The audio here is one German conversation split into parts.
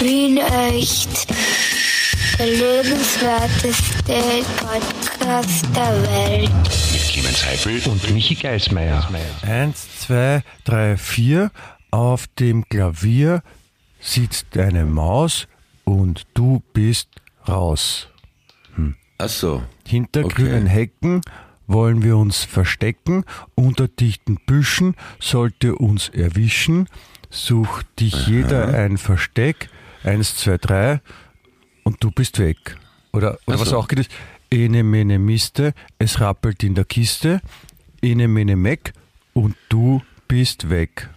Wien echt. Der lebenswerteste Podcast der Welt. Mit Clemens Heifel und Michi Geismeier. Eins, zwei, drei, vier. Auf dem Klavier sitzt eine Maus und du bist raus. Ach so. Hinter Okay. grünen Hecken wollen wir uns verstecken, unter dichten Büschen sollte uns erwischen, sucht dich jeder ein Versteck, eins, zwei, drei und du bist weg. Oder, oder Ach was so. auch geht ist, ene mene miste, es rappelt in der Kiste, ene mene meck und du bist weg.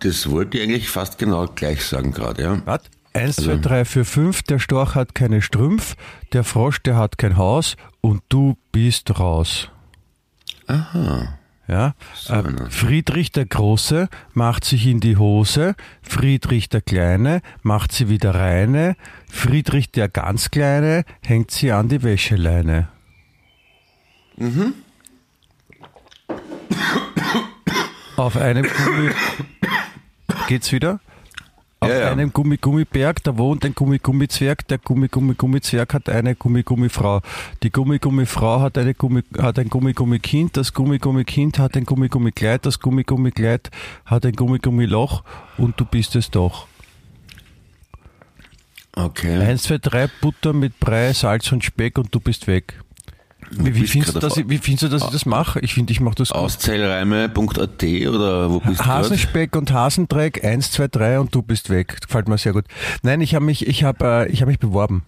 Das wollte ich eigentlich fast genau gleich sagen gerade, ja. Was? Eins, Also- zwei, drei, vier, fünf, der Storch hat keine Strümpf, der Frosch, der hat kein Haus und du bist raus. Aha. Ja, So äh. Friedrich der Große macht sich in die Hose, Friedrich der Kleine macht sie wieder reine, Friedrich der ganz Kleine hängt sie an die Wäscheleine. Auf einem Gummi geht's wieder? Auf Ja, einem Gummi-Gummiberg, da wohnt ein Gummi-Gummi-Zwerg, der Gummi-Gummi-Gummi-Zwerg hat eine Gummi-Gummi-Frau. Die Gummi-Gummi-Frau hat, eine Gummi, hat ein Gummi-Gummi-Kind, das Gummi-Gummi-Kind hat ein Gummi-Gummi-Kleid, das Gummi-Gummi-Kleid hat ein Gummi-Gummi-Loch und du bist es doch. Okay. Eins, zwei, drei, Butter mit Brei, Salz und Speck und du bist weg. Wie, wie, findest, du, dass ich, wie findest du, dass ich das mache? Ich finde, ich mache das. Auszählreime.at oder wo bist du? Hasenspeck und Hasendreck, eins, zwei, drei und du bist weg. Gefällt mir sehr gut. Nein, ich habe mich, ich habe, äh, ich habe mich beworben.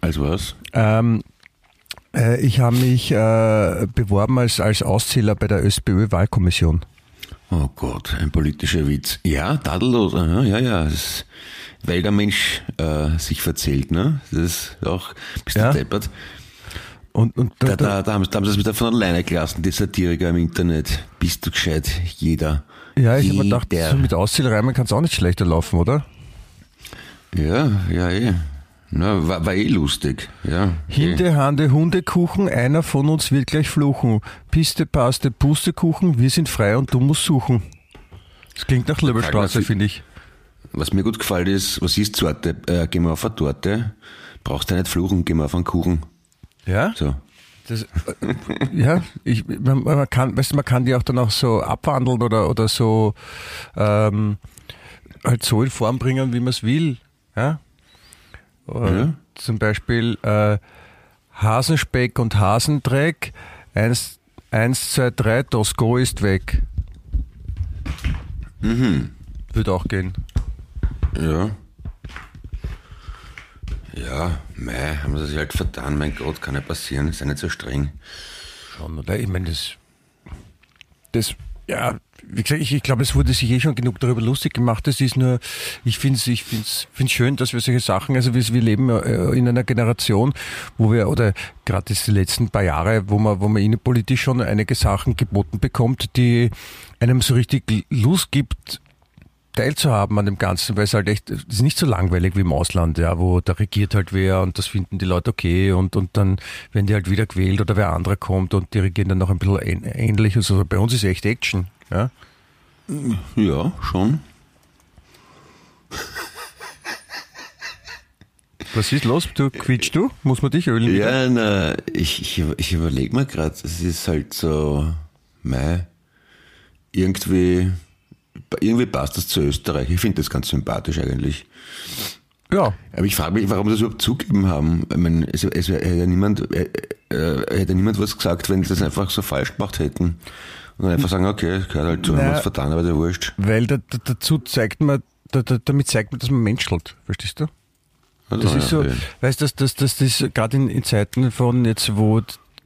Als was? Ähm, äh, ich habe mich äh, beworben als, als Auszähler bei der ÖSPÖ-Wahlkommission. Oh Gott, ein politischer Witz. Ja, tadellos. Aha, ja, ja. Das weil der Mensch äh, sich verzählt, ne? Das ist auch, bist Ja. du deppert. Und, und Da, da, da, haben, da haben sie das wieder von alleine gelassen, die Satiriker im Internet. Bist du gescheit? Jeder. ja, ich habe mir gedacht, so mit Auszählreimen kann es auch nicht schlechter laufen, oder? Ja, ja, eh. Na, war, war eh lustig. Ja. eh. Hinde, Hande, Hundekuchen, einer von uns wird gleich fluchen. Piste, Paste, Pustekuchen, wir sind frei und du musst suchen. Das klingt nach Löbelstraße, finde ich. Was mir gut gefällt ist, was ist Sorte? Äh, geh mal auf eine Torte. Brauchst du nicht fluchen, geh mal auf einen Kuchen. Ja? So. Das, äh, ja, ich, man, man kann, weißt man kann die auch dann auch so abwandeln oder, oder so ähm, halt so in Form bringen, wie man es will. Ja? Ja. Zum Beispiel äh, Hasenspeck und Hasendreck. Eins, eins, zwei, drei, das Go ist weg. Mhm. Würde auch gehen. Ja. Ja, mei, haben sie sich halt vertan. Mein Gott, kann ja passieren. Sei nicht so streng. Schon, oder? Ich meine, das, das, ja, wie gesagt, ich, ich glaube, es wurde sich eh schon genug darüber lustig gemacht. Es ist nur, ich finde es ich find's, find's schön, dass wir solche Sachen, also wir, wir leben äh, in einer Generation, wo wir, oder gerade die letzten paar Jahre, wo man, wo man innenpolitisch schon einige Sachen geboten bekommt, die einem so richtig Lust gibt, teilzuhaben an dem Ganzen, weil es halt echt, es ist nicht so langweilig wie im Ausland, ja, wo da regiert halt wer und das finden die Leute okay und, und dann werden die halt wieder gewählt oder wer anderer kommt und die regieren dann noch ein bisschen ähn- ähnlich. Also bei uns ist echt Action, ja. Ja, schon. Was ist los? Du quietschst du? Muss man dich ölen? wieder? Ja, na, ich, ich, ich überlege mir gerade, es ist halt so, mei, irgendwie, irgendwie passt das zu Österreich. Ich finde das ganz sympathisch eigentlich. Ja. Aber ich frage mich, warum sie das überhaupt zugeben haben. Ich meine, es, es hätte ja niemand, äh, äh, hätte niemand was gesagt, wenn sie das einfach so falsch gemacht hätten. Und dann einfach sagen, okay, gehört halt zu, haben wir Naja. es vertan, aber der wurscht. Weil da, da, dazu zeigt man, da, da, damit zeigt man, dass man menschelt. Verstehst du? Also, Das ist ja, so, okay. weißt du, das, das, das ist gerade in, in Zeiten von jetzt, wo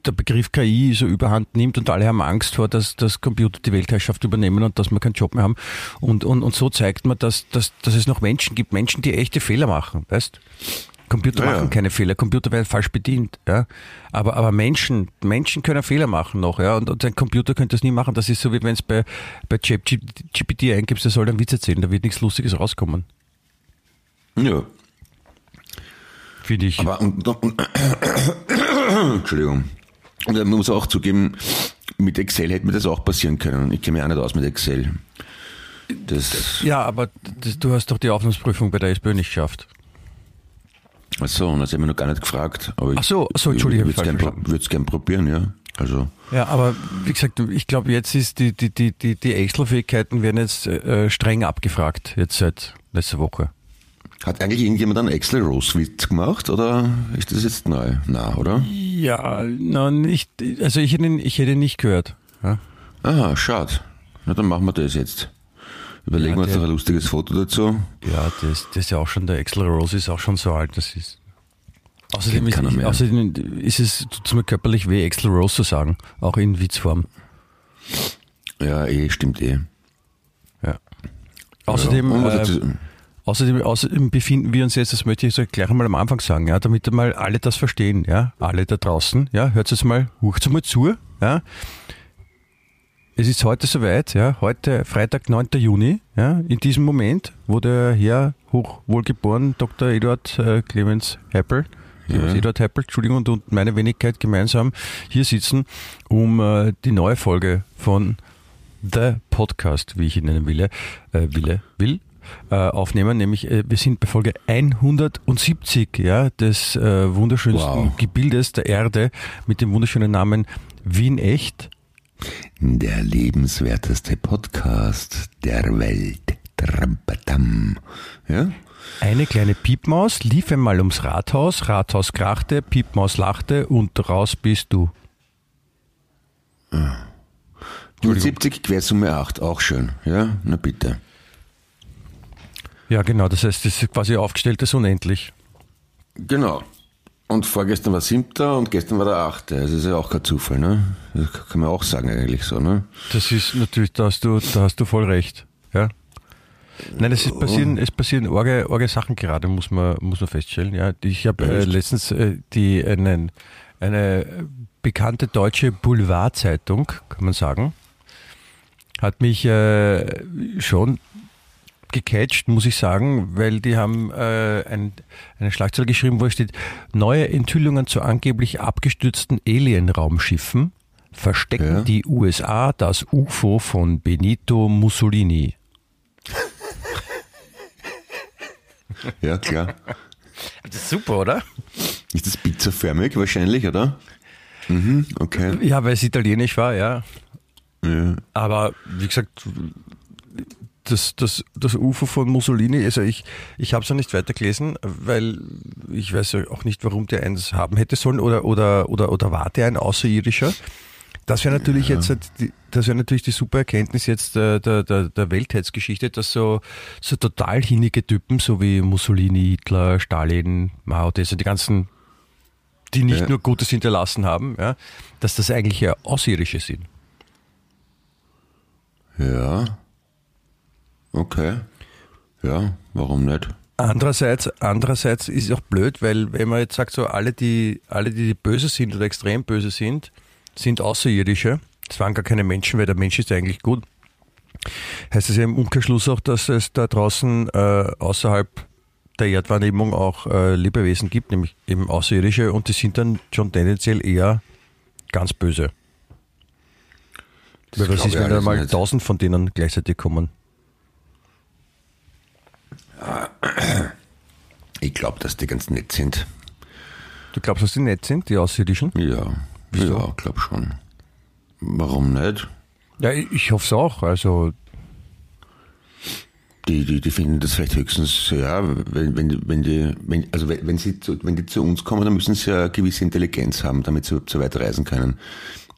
der Begriff KI so überhand nimmt und alle haben Angst vor, dass, dass Computer die Weltherrschaft übernehmen und dass wir keinen Job mehr haben. Und, und, und so zeigt man, dass, dass, dass es noch Menschen gibt, Menschen, die echte Fehler machen, weißt Computer Ja, machen ja. keine Fehler, Computer werden falsch bedient, ja. Aber, aber Menschen, Menschen können Fehler machen noch, ja. Und, und ein Computer könnte das nie machen. Das ist so, wie wenn es bei, bei ChatGPT eingibst, der soll dann Witz erzählen, da wird nichts Lustiges rauskommen. Ja. Finde ich. Aber, und, und, Entschuldigung. Und man muss auch zugeben, mit Excel hätte mir das auch passieren können. Ich kenne mich auch nicht aus mit Excel. Das, Ja, aber das, du hast doch die Aufnahmeprüfung bei der SPÖ nicht geschafft. ach so, und das haben wir noch gar nicht gefragt. Aber Ach so, so, Entschuldige, ich würde es falsch gern, pro- würd's gern probieren, ja. Also, Ja, aber wie gesagt, ich glaube, jetzt ist die, die, die, die, die Excel-Fähigkeiten werden jetzt äh, streng abgefragt, jetzt seit letzter Woche. Hat eigentlich irgendjemand einen Excel-Rose-Witz gemacht oder ist das jetzt neu? Na, oder? Ja, na, nicht, also ich hätte, ihn- ich hätte ihn nicht gehört. Ja? Aha, schade. Na, dann machen wir das jetzt. Überlegen Ja, wir uns noch ein lustiges Foto dazu. Ja, das, das ist ja auch schon, der Axel Rose ist auch schon so alt, das ist. Außerdem ist, ich, außerdem ist es tut's mir körperlich weh, Axel Rose zu sagen, auch in Witzform. Ja, eh, stimmt eh. Ja. Außerdem, Ja, äh, außerdem, außerdem befinden wir uns jetzt, das möchte ich so gleich einmal am Anfang sagen, ja, damit mal alle das verstehen, ja, alle da draußen, ja, hört jetzt mal, hucht mal zu, ja. Es ist heute soweit, ja, heute Freitag, 9. Juni, ja, in diesem Moment, wo der Herr hochwohlgeboren Dr. Eduard äh, Clemens Heppel, Ja. Eduard Heppel, Entschuldigung, und, und meine Wenigkeit gemeinsam hier sitzen, um äh, die neue Folge von The Podcast, wie ich ihn nennen will, äh, will, will äh, aufnehmen, nämlich äh, wir sind bei Folge 170 ja, des äh, wunderschönsten Wow. Gebildes der Erde mit dem wunderschönen Namen Wien Echt. Der lebenswerteste Podcast der Welt. Ja? Eine kleine Piepmaus lief einmal ums Rathaus, Rathaus krachte, Piepmaus lachte und raus bist du. 170 Quersumme 8, auch schön. Ja, na bitte. Ja, genau, das heißt, das ist quasi aufgestelltes Unendlich. Genau. Und vorgestern war siebter und gestern war der achte. Also ist ja auch kein Zufall, ne? Das kann man auch sagen eigentlich so, ne? Das ist natürlich, da hast du, da hast du voll recht. Ja. Nein, es ist passieren, es passieren orge, orge Sachen gerade, muss man, muss man feststellen. Ja, ich habe äh, letztens äh, die einen, eine bekannte deutsche Boulevardzeitung, kann man sagen, hat mich äh, schon gecatcht, muss ich sagen, weil die haben äh, ein, eine Schlagzeile geschrieben, wo steht, neue Enthüllungen zu angeblich abgestürzten Alien-Raumschiffen verstecken Ja. die USA das UFO von Benito Mussolini. Ja, klar. Das ist super, oder? Ist das pizzaförmig wahrscheinlich, oder? Mhm, okay. Ja, weil es italienisch war, ja. Ja. Aber wie gesagt, das, das, das UFO von Mussolini, also ich, ich habe es ja nicht weitergelesen, weil ich weiß ja auch nicht, warum der eins haben hätte sollen oder, oder, oder, oder war der ein Außerirdischer? Das wäre natürlich jetzt, halt die, das wäre natürlich die super Erkenntnis jetzt der, der, der, der Weltheitsgeschichte, dass so, so total hinnige Typen, so wie Mussolini, Hitler, Stalin, Mao, das die ganzen, die nicht Ja. nur Gutes hinterlassen haben, ja, dass das eigentlich ja Außerirdische sind. Ja. Okay. Ja, warum nicht? Andererseits, andererseits ist es auch blöd, weil wenn man jetzt sagt, so alle, die, alle, die böse sind oder extrem böse sind, sind Außerirdische. Es waren gar keine Menschen, weil der Mensch ist eigentlich gut. Heißt es ja im Umkehrschluss auch, dass es da draußen äh, außerhalb der Erdwahrnehmung auch äh, Lebewesen gibt, nämlich eben Außerirdische, und die sind dann schon tendenziell eher ganz böse. Das Weil was ist, wenn da mal tausend von denen gleichzeitig kommen? Ich glaube, dass die ganz nett sind. Du glaubst, dass die nett sind, die Außerirdischen? Ja. Wieso? Ja, glaub schon. Warum nicht? Ja, ich, ich hoffe es auch. Also Die, die, die finden das vielleicht höchstens, ja, wenn, wenn, wenn die, wenn, also wenn, wenn sie zu, wenn die zu uns kommen, dann müssen sie ja eine gewisse Intelligenz haben, damit sie überhaupt so weit reisen können.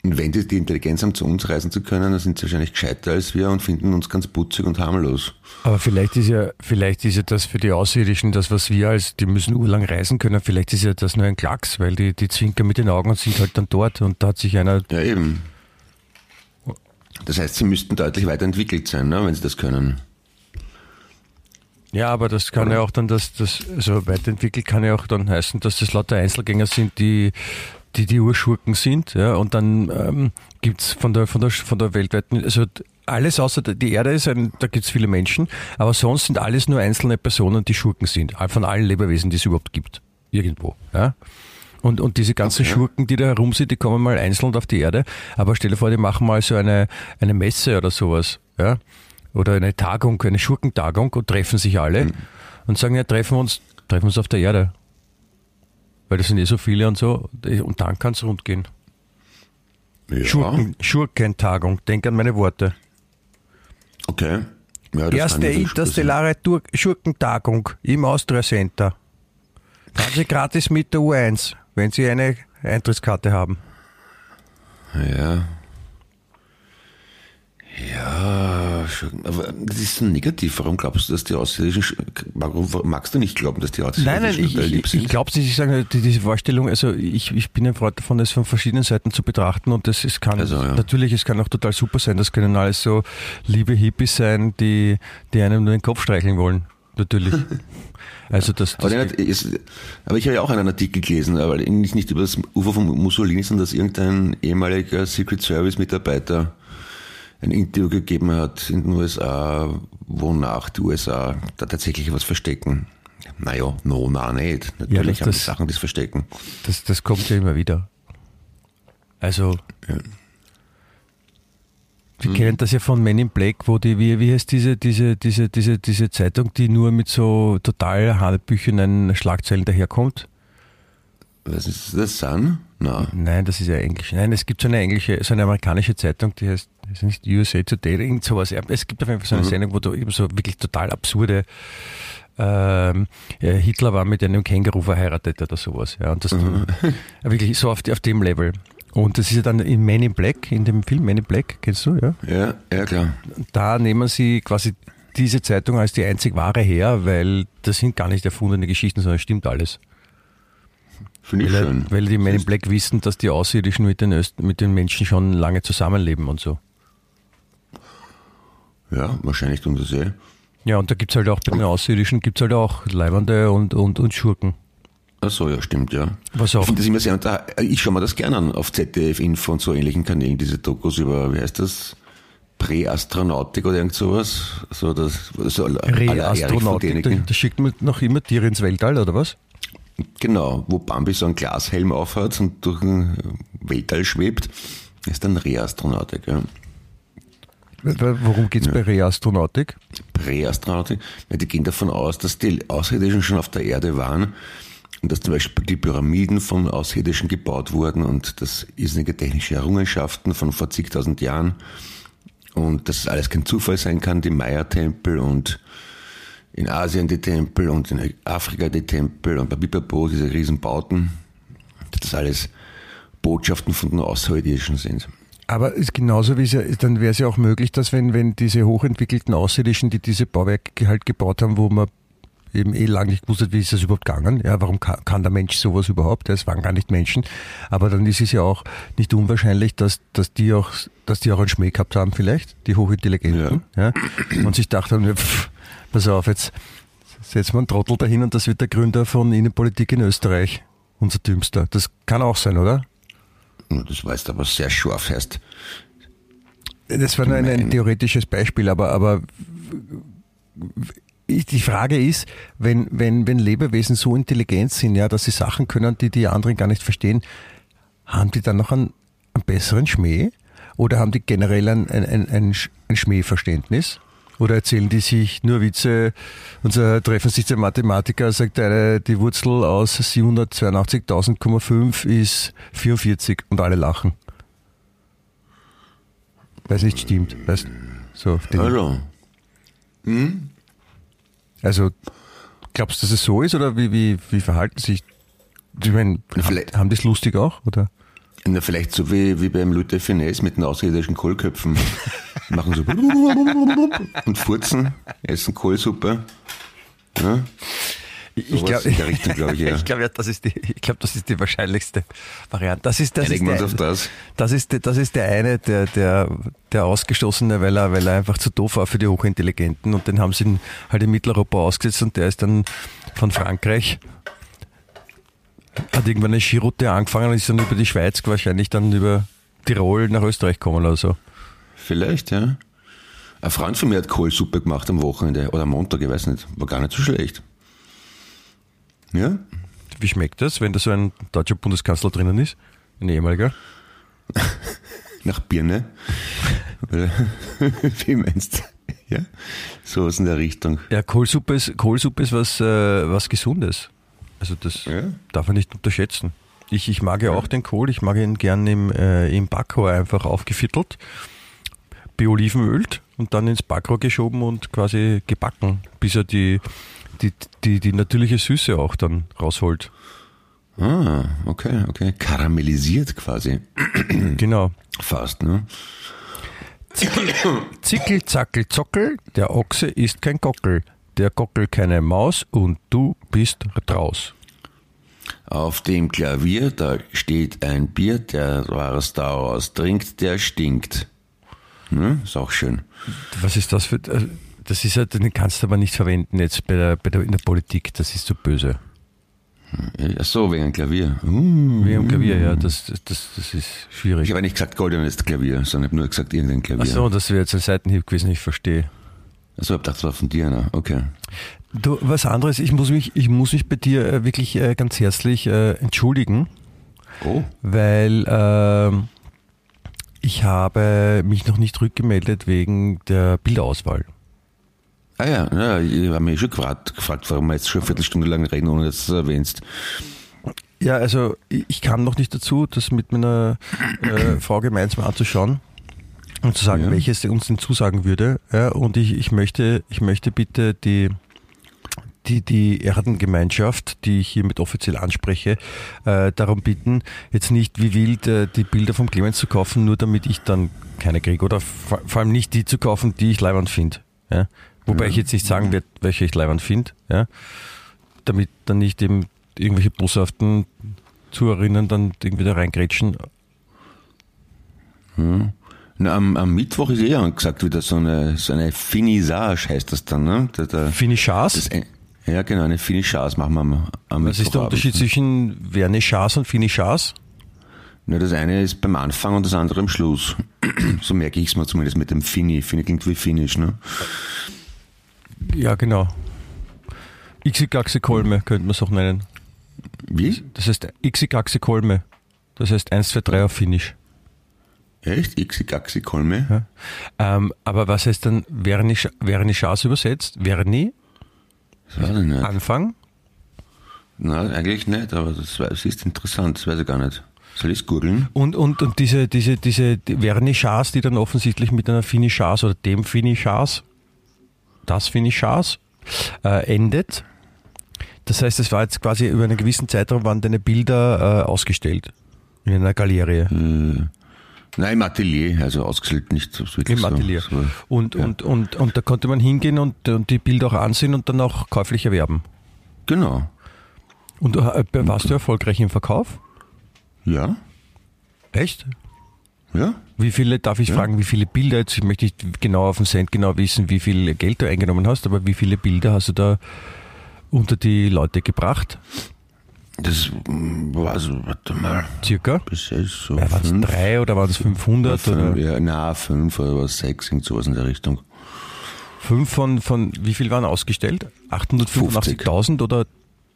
Und wenn die die Intelligenz haben, zu uns reisen zu können, dann sind sie wahrscheinlich gescheiter als wir und finden uns ganz putzig und harmlos. Aber vielleicht ist ja, vielleicht ist ja das für die Außerirdischen das, was wir als, die müssen urlang reisen können, vielleicht ist ja das nur ein Klacks, weil die, die zwinkern mit den Augen und sind halt dann dort und da hat sich einer, Ja, eben. Das heißt, sie müssten deutlich weiterentwickelt sein, ne, wenn sie das können. ja, aber das kann ja auch dann, das, das, also weiterentwickelt kann ja auch dann heißen, dass das lauter Einzelgänger sind, die, die die Urschurken sind, ja, und dann ähm, gibt's von der, von der, von der weltweiten, also alles außer der- die Erde ist ein, da gibt's viele Menschen, aber sonst sind alles nur einzelne Personen, die Schurken sind, von allen Lebewesen, die es überhaupt gibt, irgendwo, ja. Und, und diese ganzen Okay. Schurken, die da herum sind, die kommen mal einzeln auf die Erde, aber stell dir vor, die machen mal so eine, eine Messe oder sowas, ja. oder eine Tagung, eine Schurkentagung und treffen sich alle Mhm. und sagen, ja, treffen wir uns, treffen wir uns auf der Erde. Weil das sind eh so viele und so. Und dann kann es rund gehen. Ja, Schurken, Schurkentagung, denk an meine Worte. okay. Ja, das Erste interstellare Schurkentagung im Austria Center. Fahren Sie gratis mit der U1, wenn Sie eine Eintrittskarte haben. Ja. Ja, schon, aber das ist so negativ. Warum glaubst du, dass die Außerirdischen, sch- warum magst du nicht glauben, dass die Außerirdischen Nein, nein, ich, lieb ich, sind? ich glaube, ich sage, die, diese Vorstellung, also ich, ich bin ein Freund davon, das von verschiedenen Seiten zu betrachten und das es kann Also, ja. natürlich, es kann auch total super sein. Das können alles so liebe Hippies sein, die, die einem nur den Kopf streicheln wollen. Natürlich. Also das, Aber, das hat- ist, aber ich habe ja auch einen Artikel gelesen, aber nicht, nicht über das Ufer von Mussolini, sondern dass irgendein ehemaliger Secret Service Mitarbeiter ein Interview gegeben hat in den USA, wonach die USA da tatsächlich was verstecken. Naja, no, na nicht. Natürlich das- haben die das- Sachen, es verstecken. Das, das kommt ja immer wieder. Also, wir kennen das ja von Men in Black, wo die, wie, wie heißt diese, diese, diese, diese, diese Zeitung, die nur mit so total hanebüchenen Schlagzeilen daherkommt? Was ist das? Sun? Na. Nein, das ist ja Englisch. Nein, es gibt so eine englische, so eine amerikanische Zeitung, die heißt, ist nicht USA Today, irgend sowas. Es gibt auf jeden Fall so eine Sendung, wo du eben so wirklich total absurde ähm, ja, Hitler war mit einem Känguru verheiratet oder sowas. Ja, und das ja, wirklich so auf, auf dem Level. Und das ist ja dann in Men in Black, in dem Film Men in Black, kennst du, ja? Ja, ja klar. Da nehmen sie quasi diese Zeitung als die einzig wahre her, weil das sind gar nicht erfundene Geschichten, sondern es stimmt alles. Finde ich Weil, schön. weil die Men in Black wissen, dass die Außerirdischen mit den, Öst mit den Menschen schon lange zusammenleben und so. Ja, wahrscheinlich tun es eh. Ja, und da gibt's halt auch bei den Außerirdischen gibt's halt auch Leibernde und, und, und Schurken. Ach so, ja, stimmt, ja. Was auch. Ich finde das immer sehr unter, ich schaue mir das gerne an auf ZDF Info und so ähnlichen Kanälen, diese Dokus über, wie heißt das? Präastronautik oder irgend sowas. So das, so Re-Astronautik, da, da schickt man noch immer Tiere ins Weltall, oder was? Genau, wo Bambi so einen Glashelm aufhat und durch den Weltall schwebt, ist dann Reastronautik, ja. Worum geht's bei Re-Astronautik? Präastronautik, weil die gehen davon aus, dass die Außerirdischen schon auf der Erde waren und dass zum Beispiel die Pyramiden von Außerirdischen gebaut wurden und das irrsinnige technische Errungenschaften von vor zigtausend Jahren und dass es alles kein Zufall sein kann, die Maya-Tempel und in Asien die Tempel und in Afrika die Tempel und bei Bipapo diese Riesenbauten, dass das alles Botschaften von den Außerirdischen sind. Aber ist genauso wie es ja, dann wäre es ja auch möglich, dass wenn, wenn diese hochentwickelten Außerirdischen, die diese Bauwerke halt gebaut haben, wo man eben eh lange nicht gewusst hat, wie ist das überhaupt gegangen? Ja, warum kann, kann der Mensch sowas überhaupt? Es waren gar nicht Menschen. Aber dann ist es ja auch nicht unwahrscheinlich, dass, dass die auch, dass die auch einen Schmäh gehabt haben vielleicht, die Hochintelligenten, ja. Und sich ja, pff, pass auf, jetzt setzen wir einen Trottel dahin und das wird der Gründer von Innenpolitik in Österreich. Unser Dümmster. Das kann auch sein, oder? Das weißt aber sehr scharf heißt. Das war nur ein, ein theoretisches Beispiel, aber, aber die Frage ist, wenn, wenn, wenn Lebewesen so intelligent sind, ja, dass sie Sachen können, die die anderen gar nicht verstehen, haben die dann noch einen, einen besseren Schmäh? Oder haben die generell ein, ein, ein, ein Schmähverständnis? Oder erzählen die sich nur Witze? Unser treffen sich der Mathematiker, sagt eine, die Wurzel aus 782.000,5 ist 44 und alle lachen. Weil es nicht stimmt. Weißt, so Hallo. also glaubst du, dass es so ist oder wie, wie, wie verhalten sich? Ich meine, haben, die es lustig auch? Oder? Na, vielleicht so wie, wie beim de Finesse mit den außerirdischen Kohlköpfen. Machen so und furzen, essen Kohlsuppe. Ja? Ich glaube, ich, ja. ich glaube, ja, das ist die, ich glaube, das ist die wahrscheinlichste Variante. Das ist, das ist Einigen der, auf das. Das ist, das ist der eine, der, der, der Ausgestoßene, weil er, weil er einfach zu doof war für die Hochintelligenten und den haben sie in- halt in Mitteleuropa ausgesetzt und der ist dann von Frankreich, hat irgendwann eine Skiroute angefangen und ist dann über die Schweiz wahrscheinlich dann über Tirol nach Österreich gekommen oder so. Vielleicht, ja. Ein Freund von mir hat Kohlsuppe gemacht am Wochenende oder am Montag, ich weiß nicht. War gar nicht so schlecht. Ja? Wie schmeckt das, wenn da so ein deutscher Bundeskanzler drinnen ist? Ein ehemaliger? Nach Birne. Wie meinst du? Ja, so in der Richtung. Ja, Kohlsuppe ist, Kohlsuppe ist was, äh, was Gesundes. Also das Ja. darf man nicht unterschätzen. Ich, ich mag ja auch den Kohl, ich mag ihn gern im, äh, im Backrohr einfach aufgeviertelt, beolivenölt und dann ins Backrohr geschoben und quasi gebacken, bis er die, die, die, die natürliche Süße auch dann rausholt. Ah, okay, okay. Karamellisiert quasi. Genau. Fast, ne? Zickel, zackel, zockel, der Ochse ist kein Gockel, der Gockel keine Maus und du bist draus. Auf dem Klavier, da steht ein Bier, der was daraus trinkt, der stinkt. Ne? Ist auch schön. Was ist das für. äh, Das ist ja, den kannst du aber nicht verwenden jetzt bei der, bei der, in der Politik, das ist zu böse. Ach so, wegen ein Klavier. Uh. Wie am Klavier, ja, das, das, das, ist Ich schwierig. habe nicht gesagt goldenes Klavier, sondern ich habe nur gesagt irgendein Klavier. Ach so, das wäre jetzt ein Seitenhieb gewesen, ich verstehe. Achso, ich hab gedacht, das war von dir, ne? Okay. Du, was anderes, ich muss mich, ich muss mich bei dir äh, wirklich äh, ganz herzlich äh, entschuldigen, Oh, weil ähm, ich habe mich noch nicht rückgemeldet wegen der Bilderauswahl. ah ja, ja ich habe mich schon gefragt, gefragt, warum wir jetzt schon eine Viertelstunde lang reden, ohne dass du es erwähnst. Ja, also ich ich kam noch nicht dazu, das mit meiner äh, Frau gemeinsam anzuschauen und zu sagen, Ja. welches uns denn zusagen würde. Ja, und ich, ich möchte, ich möchte bitte die die, die Erdengemeinschaft, die ich hiermit offiziell anspreche, äh, darum bitten, jetzt nicht wie wild äh, die Bilder vom Clemens zu kaufen, nur damit ich dann keine kriege. Oder vor, vor allem nicht die zu kaufen, die ich leibend finde. Ja? Wobei ich jetzt nicht sagen werde, welche ich leibend finde. Ja? Damit dann nicht eben irgendwelche boshaften Zuhörerinnen dann irgendwie da reingrätschen. Na, am, am Mittwoch ist eh angesagt wieder so eine, so eine Finissage, heißt das dann, ne? Finishas? Ja, genau, eine Finissage machen wir am, am Was ist der. Unterschied zwischen Vernissage und Finishas? Na, das eine ist beim Anfang und das andere am Schluss. so merke ich es mir zumindest mit dem Fini. Fini klingt wie Finish, ne? Ja, genau. Xigaxe Kolme könnte man es auch nennen. Wie? Das heißt Xigaxe Kolme. Das heißt 1, 2, 3 auf Finnisch. Echt? Ixi-Gaxi Kolme? Ähm, aber was heißt dann Vernissage übersetzt? Verni, Das weiß ich nicht. Anfang. Nein, eigentlich nicht, aber das, das ist interessant, das weiß ich gar nicht. Soll ich es googeln? Und, und, und diese, diese, diese die Vernissage, die dann offensichtlich mit einer Finishage oder dem Finishage, das Finishage, äh, endet. Das heißt, es war jetzt quasi über einen gewissen Zeitraum waren deine Bilder äh, ausgestellt. In einer Galerie. Nein, im Atelier, also ausgestellt nicht Im so, Atelier. So, Und, ja. und, und, und da konnte man hingehen und, und die Bilder auch ansehen und dann auch käuflich erwerben. Genau. Und äh, warst du erfolgreich im Verkauf? Ja? Echt? Ja? Wie viele, darf ich Ja. fragen, wie viele Bilder, jetzt ich möchte nicht genau auf den Cent genau wissen, wie viel Geld du eingenommen hast, aber wie viele Bilder hast du da unter die Leute gebracht? Das mm, war so, warte mal, Circa? bis jetzt so Ja, waren es drei oder waren es 500 fünf, oder ja, na, fünf oder sechs, irgend sowas in der Richtung. fünf von, von, wie viel waren ausgestellt? 885.000 oder Na,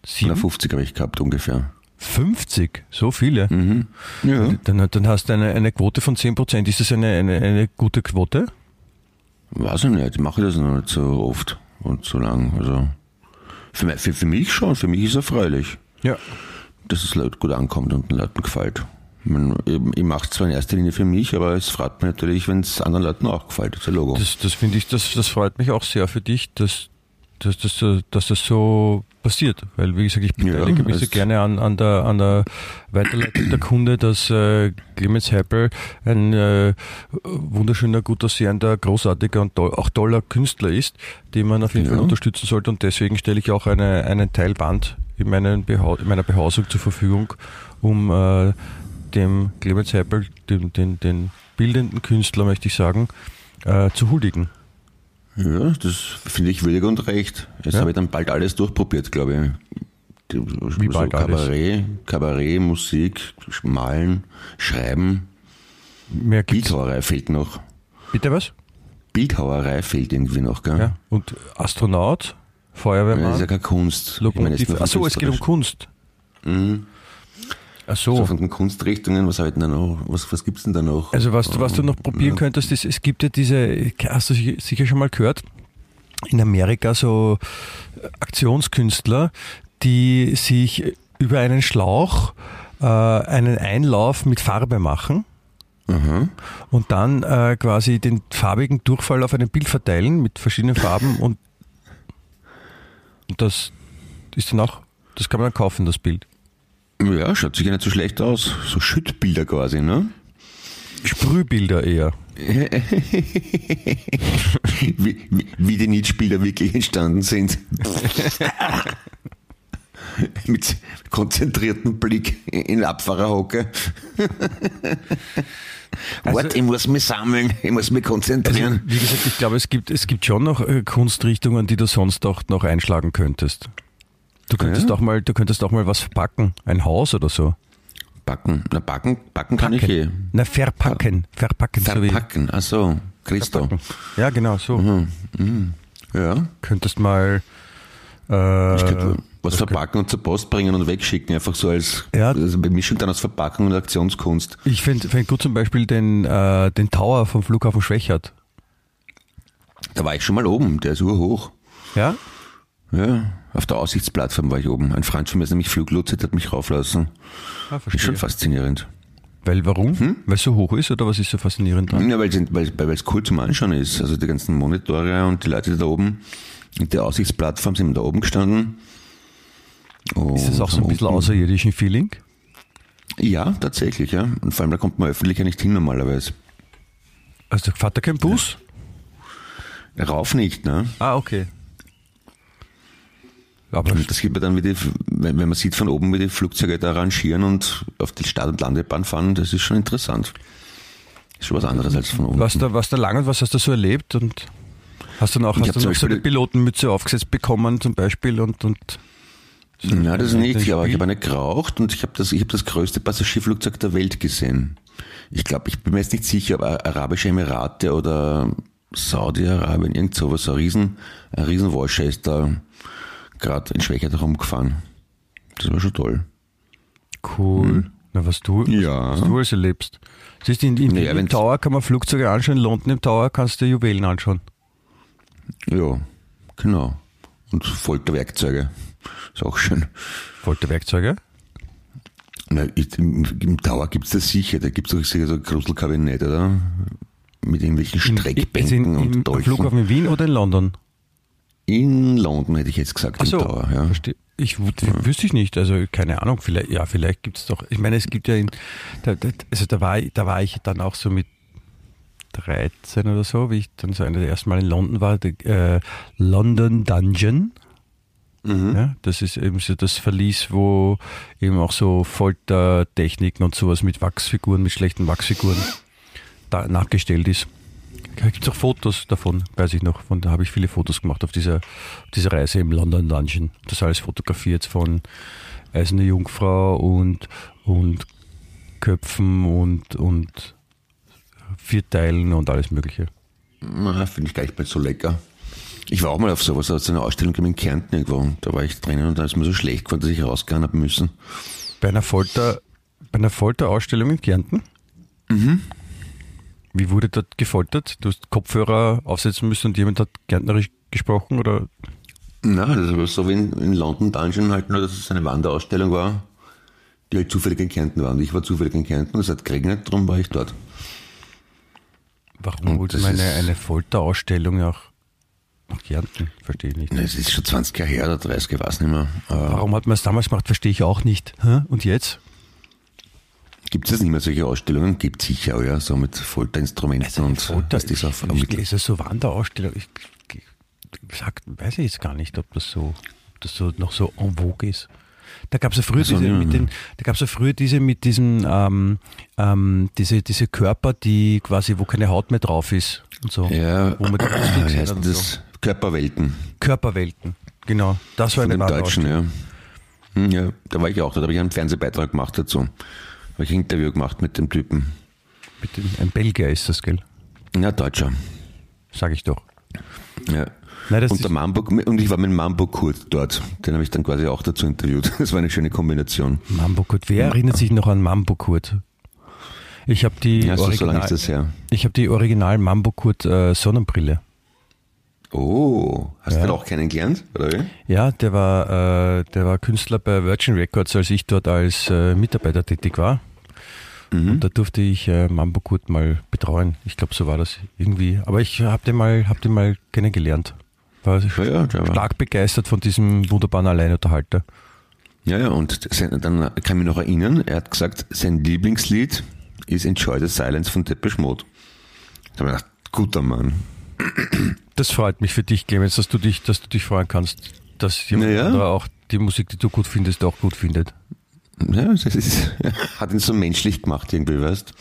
sieben? 50 habe ich gehabt ungefähr. 50? So viele? Mhm. Ja. Dann, dann hast du eine, eine Quote von 10%. Ist das eine, eine, eine gute Quote? Weiß ich nicht, ich mache das noch nicht so oft und so lang. Also für, mich- für, für mich schon, für mich ist es erfreulich, Ja. dass es Leuten gut ankommt und den Leuten gefällt. Ich, ich, ich mache es zwar in erster Linie für mich, aber es freut mich natürlich, wenn es anderen Leuten auch gefällt. Das Logo. Das, das finde ich, das, das freut mich auch sehr für dich, dass, dass, dass, dass das so passiert. Weil, wie gesagt, ich beteilige Ja, mich so gerne an, an, der, an der Weiterleitung der Kunde, dass äh, Clemens Heppel ein äh, wunderschöner, gut aussehender, großartiger und toll, auch toller Künstler ist, den man auf jeden Ja. Fall unterstützen sollte. Und deswegen stelle ich auch eine, einen Teil Wand in, Behau in meiner Behausung zur Verfügung, um äh, dem Clemens Heppel, dem, den, den bildenden Künstler, möchte ich sagen, äh, zu huldigen. Ja, das finde ich würdig und recht. Jetzt Ja. habe ich dann bald alles durchprobiert, glaube ich. Wie so bald alles? Kabarett, Kabarett, Musik, Malen, Schreiben, Mehr. Bildhauerei fehlt noch. Bitte was? Bildhauerei fehlt irgendwie noch, gell? Ja. Und Astronaut, Ja, Das Feuerwehrmann, ist ja keine Kunst. Ich Lokomotiv. nur Achso, es geht um. Kunst. Mhm. Ach so. So von den Kunstrichtungen, was halt noch, was, was gibt's denn da noch? Also was, du- was du noch probieren Ja. könntest, ist, es gibt ja diese, hast du sicher schon mal gehört, in Amerika so Aktionskünstler, die sich über einen Schlauch äh, einen Einlauf mit Farbe machen Aha. und dann äh, quasi den farbigen Durchfall auf einem Bild verteilen mit verschiedenen Farben und, und das ist dann auch, das kann man dann kaufen, das Bild. Ja, schaut sicher nicht so schlecht aus. So Schüttbilder quasi, ne? Sprühbilder eher. Wie, wie, wie die Nietzsche-Bilder wirklich entstanden sind. Mit konzentriertem Blick in Abfahrerhocke. Warte, ich muss mich sammeln, ich muss mich Also, konzentrieren. wie gesagt, ich glaube, es gibt, es gibt schon noch äh, Kunstrichtungen, die du sonst auch noch einschlagen könntest. Du könntest Ja? auch mal, du könntest auch mal was verpacken, ein Haus oder so. backen, na backen, backen kann ich eh. Na, verpacken, verpacken, so wie Verpacken, ach so, Christo. verpacken. Ja, genau, so. Mhm. Ja, Könntest mal äh, ich könnte was verpacken und zur Post bringen und wegschicken, einfach so als Ja. also Mischung dann aus Verpackung und Aktionskunst. ich finde find gut zum Beispiel den, äh, den Tower vom Flughafen Schwächert. Da war ich schon mal oben, der ist urhoch. Ja? Ja, auf der Aussichtsplattform war ich oben. Ein Freund von mir ist nämlich Fluglotse, der hat mich rauflassen. Ah, Ist schon faszinierend. Weil warum? Hm? Weil es so hoch ist oder was ist so faszinierend dran? Ja, weil es cool zum Anschauen ist. Also die ganzen Monitore und die Leute, da oben in der Aussichtsplattform sind da oben gestanden. Und Ist das auch so ein bisschen außerirdischen Feeling? Ja, tatsächlich, ja. Und vor allem, da kommt man öffentlich ja nicht hin normalerweise. Also fährt da kein Bus? Rauf nicht, ne? Ah, okay. Aber Und das gibt mir dann, wie die, wenn, wenn man sieht von oben, wie die Flugzeuge da rangieren und auf die Start- und Landebahn fahren, das ist schon interessant. Ist schon was anderes als von oben. Was da, was da lang und was hast du so erlebt? Und hast du noch, hast du noch so eine Pilotenmütze aufgesetzt bekommen zum Beispiel und, und Na, das nicht, aber ich Spiel? habe eine geraucht und ich habe das, ich habe das größte Passagierflugzeug der Welt gesehen. Ich glaube, ich bin mir jetzt nicht sicher, ob Arabische Emirate oder Saudi-Arabien, irgend sowas, ein Riesen, ein Riesenwolsche ist da gerade in Schwächert rumgefahren. Das war schon toll. cool. Na, was du, Hm. Ja. was du also lebst. Siehst du, in, in, Naja, im Tower kann man Flugzeuge anschauen, in London im Tower kannst du Juwelen anschauen. Ja, genau. Und Folterwerkzeuge. Ist auch schön. Folterwerkzeuge? Na, im, Tower gibt's das sicher. Da gibt's auch sicher so ein Gruselkabinett, oder? Mit irgendwelchen Streckbänken also in, und im, Dolchen. Flughafen in Wien oder in London? In London hätte ich jetzt gesagt, Ach so, im Tower. Ja. verstehe. Ich wü- wüsste ich nicht, also keine Ahnung, vielleicht, ja, vielleicht gibt es doch, ich meine, es gibt ja in, da, da, also da war, da war ich dann auch so mit 13 oder so, wie ich dann so eine der ersten Mal in London war, die, äh, London Dungeon. Ja, das ist eben so das Verlies, wo eben auch so Foltertechniken und sowas mit Wachsfiguren, mit schlechten Wachsfiguren da nachgestellt ist. Da gibt es auch Fotos davon, weiß ich noch. Von da habe ich viele Fotos gemacht auf dieser, auf dieser Reise im London Dungeon. Das alles fotografiert von Eiserne Jungfrau und, und Köpfen und, und Vierteilen und alles Mögliche. Finde ich gar nicht mehr so lecker. Ich war auch mal auf sowas, auf so einer Ausstellung in Kärnten irgendwo. Da war ich drinnen und da ist mir so schlecht geworden, dass ich rausgehen habe müssen. Bei einer Folter, bei einer Folterausstellung in Kärnten? Mhm. Wie wurde dort gefoltert? Du hast Kopfhörer aufsetzen müssen und jemand hat Kärntnerisch gesprochen oder? Na, das war so wie in, in London Dungeon halt nur, dass es eine Wanderausstellung war, die halt zufällig in Kärnten war. Und ich war zufällig in Kärnten, es hat geregnet, darum war ich dort. Warum das man eine, ist- eine Folterausstellung nach, nach Kärnten? Verstehe ich nicht. Es ist schon 20 Jahre her oder 30, ich weiß nicht mehr. Aber Warum hat man es damals gemacht? Verstehe ich auch nicht. Hä? Und jetzt? gibt es nicht mehr solche Ausstellungen? Gibt sicher, ja, so mit Folterinstrumenten und Folter, was das auf ich, ich lese so Wanderausstellung. Ich, ich, ich sag, weiß ich jetzt gar nicht, ob das so, ob das so noch so en vogue ist. Da gab es ja früher so, diese ja. mit den, da gab es ja früher diese mit diesen ähm, ähm, diese diese Körper, die quasi wo keine Haut mehr drauf ist und so. Ja, wo man Brust wie heißt das? Körperwelten. Körperwelten. Genau, das war Von eine dem Deutschen, ja. Hm, Ja, da war ich auch, da habe ich einen Fernsehbeitrag gemacht dazu. Habe ich ein Interview gemacht mit dem Typen. Mit dem, ein Belgier ist das, gell? Ja, Deutscher. Sag ich doch. Ja. Nein, und, der Mambo, und ich war mit Mambo Kurt dort. Den habe ich dann quasi auch dazu interviewt. Das war eine schöne Kombination. Mambo Kurt. Wer erinnert sich noch an Mambo Kurt? Ich habe die, Ja, so, Original, ich hab die Original Mambo Kurt äh, Sonnenbrille. Oh, hast Ja. du den auch kennengelernt? Oder wie? Ja, der war, äh, der war Künstler bei Virgin Records, als ich dort als äh, Mitarbeiter tätig war. Mhm. Und da durfte ich äh, Mambo Kurt mal betreuen. Ich glaube, so war das irgendwie. Aber ich habe den mal, hab den mal kennengelernt. War Ja, stark begeistert von diesem wunderbaren Alleinunterhalter. Ja, ja, und dann kann ich mich noch erinnern, er hat gesagt, sein Lieblingslied ist Enjoy the Silence von Depeche Mode. Da habe ich gedacht, guter Mann. Das freut mich für dich, Clemens, dass du dich, dass du dich freuen kannst, dass jemand Naja. anderer auch die Musik, die du gut findest, auch gut findet. Ja, das ist, hat ihn so menschlich gemacht irgendwie, weißt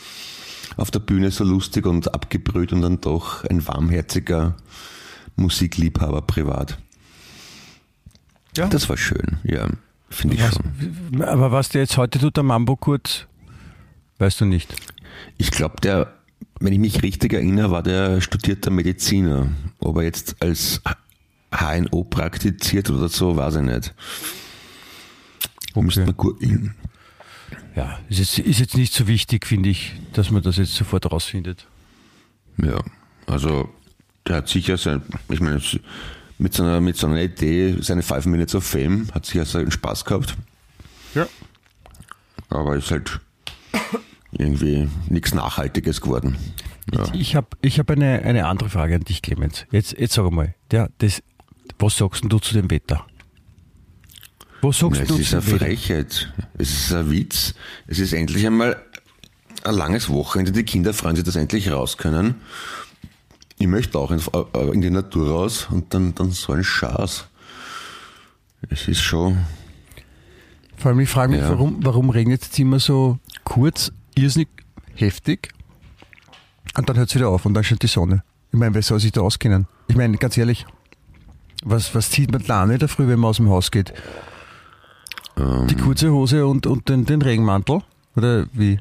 Auf der Bühne so lustig und abgebrüht und dann doch ein warmherziger Musikliebhaber privat. Ja. Das war schön, ja, finde ich Was, schon. aber was der jetzt heute tut, der Mambo Kurt, weißt du nicht. Ich glaube, der, wenn ich mich richtig erinnere, war der studierter Mediziner. Ob er jetzt als HNO praktiziert oder so, weiß ich nicht. Müsste man gut, Ja, ist jetzt, ist jetzt nicht so wichtig, finde ich, dass man das jetzt sofort rausfindet. ja, also der hat sicher sein, ich meine, mit so einer, mit so einer Idee, seine Five Minutes of Fame, hat sicher seinen Spaß gehabt, Ja. aber ist halt irgendwie nichts Nachhaltiges geworden. Ja. Ich habe ich hab eine, eine andere Frage an dich, Clemens. Jetzt, jetzt sag mal, der, das, was sagst denn du zu dem Wetter? Was sagst Ja, du es ist zu eine Wetter? Frechheit. Es ist ein Witz. Es ist endlich einmal ein langes Wochenende. Die Kinder freuen sich, dass sie endlich raus können. Ich möchte auch in, äh, in die Natur raus und dann, dann so ein Schaß. Es ist schon, Vor allem, ich frage mich, Ja. warum, warum regnet es immer so kurz, irrsinnig heftig und dann hört es wieder auf und dann scheint die Sonne. Ich meine, wer soll sich da auskennen? Ich meine, ganz ehrlich, was, was zieht man da nicht früh, wenn man aus dem Haus geht? Ähm. Die kurze Hose und, und den, den Regenmantel? Oder wie?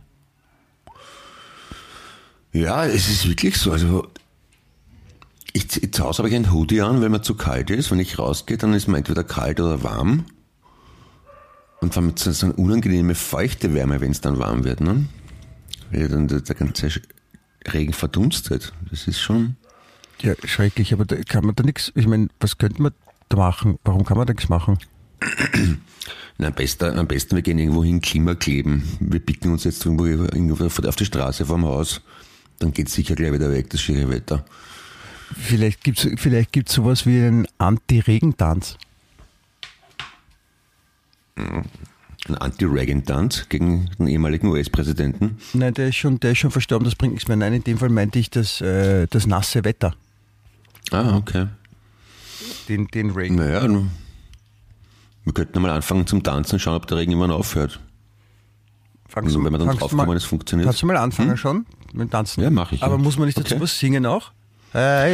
ja, es ist wirklich so. Also, ich, zu Hause habe ich ein Hoodie an, weil mir zu kalt ist. Wenn ich rausgehe, dann ist mir entweder kalt oder warm. Und vor allem so so eine unangenehme feuchte Wärme, wenn es dann warm wird. Ne? Weil dann der, der ganze Regen verdunstet. Das ist schon... Ja, schrecklich, aber da kann man da nichts, ich meine, was könnte man da machen? Warum kann man da nichts machen? Na, am, besten, am besten, wir gehen irgendwo hin, Klima kleben. Wir picken uns jetzt irgendwo, irgendwo auf die Straße vorm Haus. Dann geht sicher gleich wieder weg, das schiere Wetter. Vielleicht gibt's vielleicht gibt's sowas wie einen Anti-Regentanz. Ein Anti-Reagan-Tanz gegen den ehemaligen US-Präsidenten. Nein, der ist schon, der ist schon verstorben, das bringt nichts mehr. Nein, in dem Fall meinte ich das, äh, das nasse Wetter. Ah, okay. Den, den Regen. Naja, wir könnten mal anfangen zum Tanzen, schauen, ob der Regen immer aufhört. Fangst Und wenn wir dann draufkommen, mal- es funktioniert. Kannst du mal anfangen schon mit dem Tanzen? Ja, mach ich, Aber ja. muss man nicht dazu Okay. was singen auch? Ah,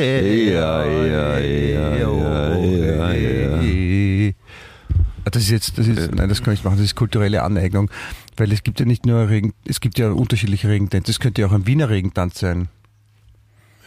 Das ist jetzt, das ist, nein, das kann ich machen, das ist kulturelle Aneignung, weil es gibt ja nicht nur Regen, es gibt ja unterschiedliche Regentänze, es könnte ja auch ein Wiener Regentanz sein.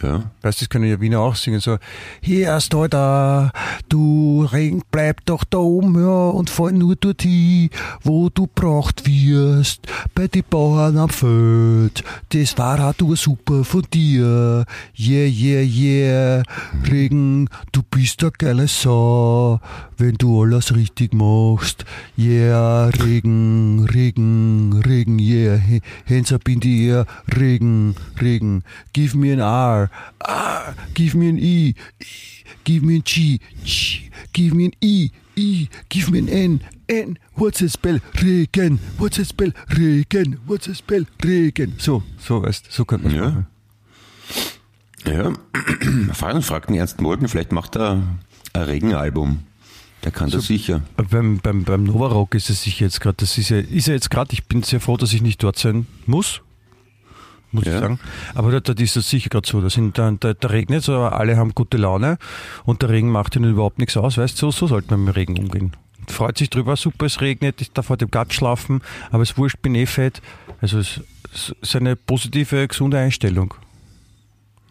Ja. Weißt du, das können ja Wiener auch singen, so, hier erst da, du Regen, bleib doch da oben, ja, und fall nur dorthin, wo du braucht wirst, bei den Bauern am Feld, das war du super von dir, yeah, yeah, yeah, Regen, du bist a geile Sau, wenn du alles richtig machst, yeah, Regen, Regen, Regen, yeah, hands up in the air, Regen, Regen, give me an R, R, give me an E, E, give me an G, G, give me an E, E, give me an N, N, what's a spell? Regen, what's a spell? Regen, what's a spell? Regen. So, so weißt, so könnte man Ja. machen. Ja. Fabian fragt den Ernst Molden, vielleicht macht er ein Regenalbum. Der kann das sicher. Beim, beim, beim Novarock ist es sicher jetzt gerade, das ist ja, ist ja jetzt gerade, ich bin sehr froh, dass ich nicht dort sein muss, muss Ja. ich sagen. Aber dort, dort ist das sicher gerade so. Da, sind, da, da, da regnet aber alle haben gute Laune und der Regen macht ihnen überhaupt nichts aus. Weißt du, so, so sollte man mit dem Regen umgehen. Freut sich drüber, super, es regnet, ich darf heute im Garten schlafen, aber es wurscht, bin eh fett. Also es, es ist eine positive, gesunde Einstellung.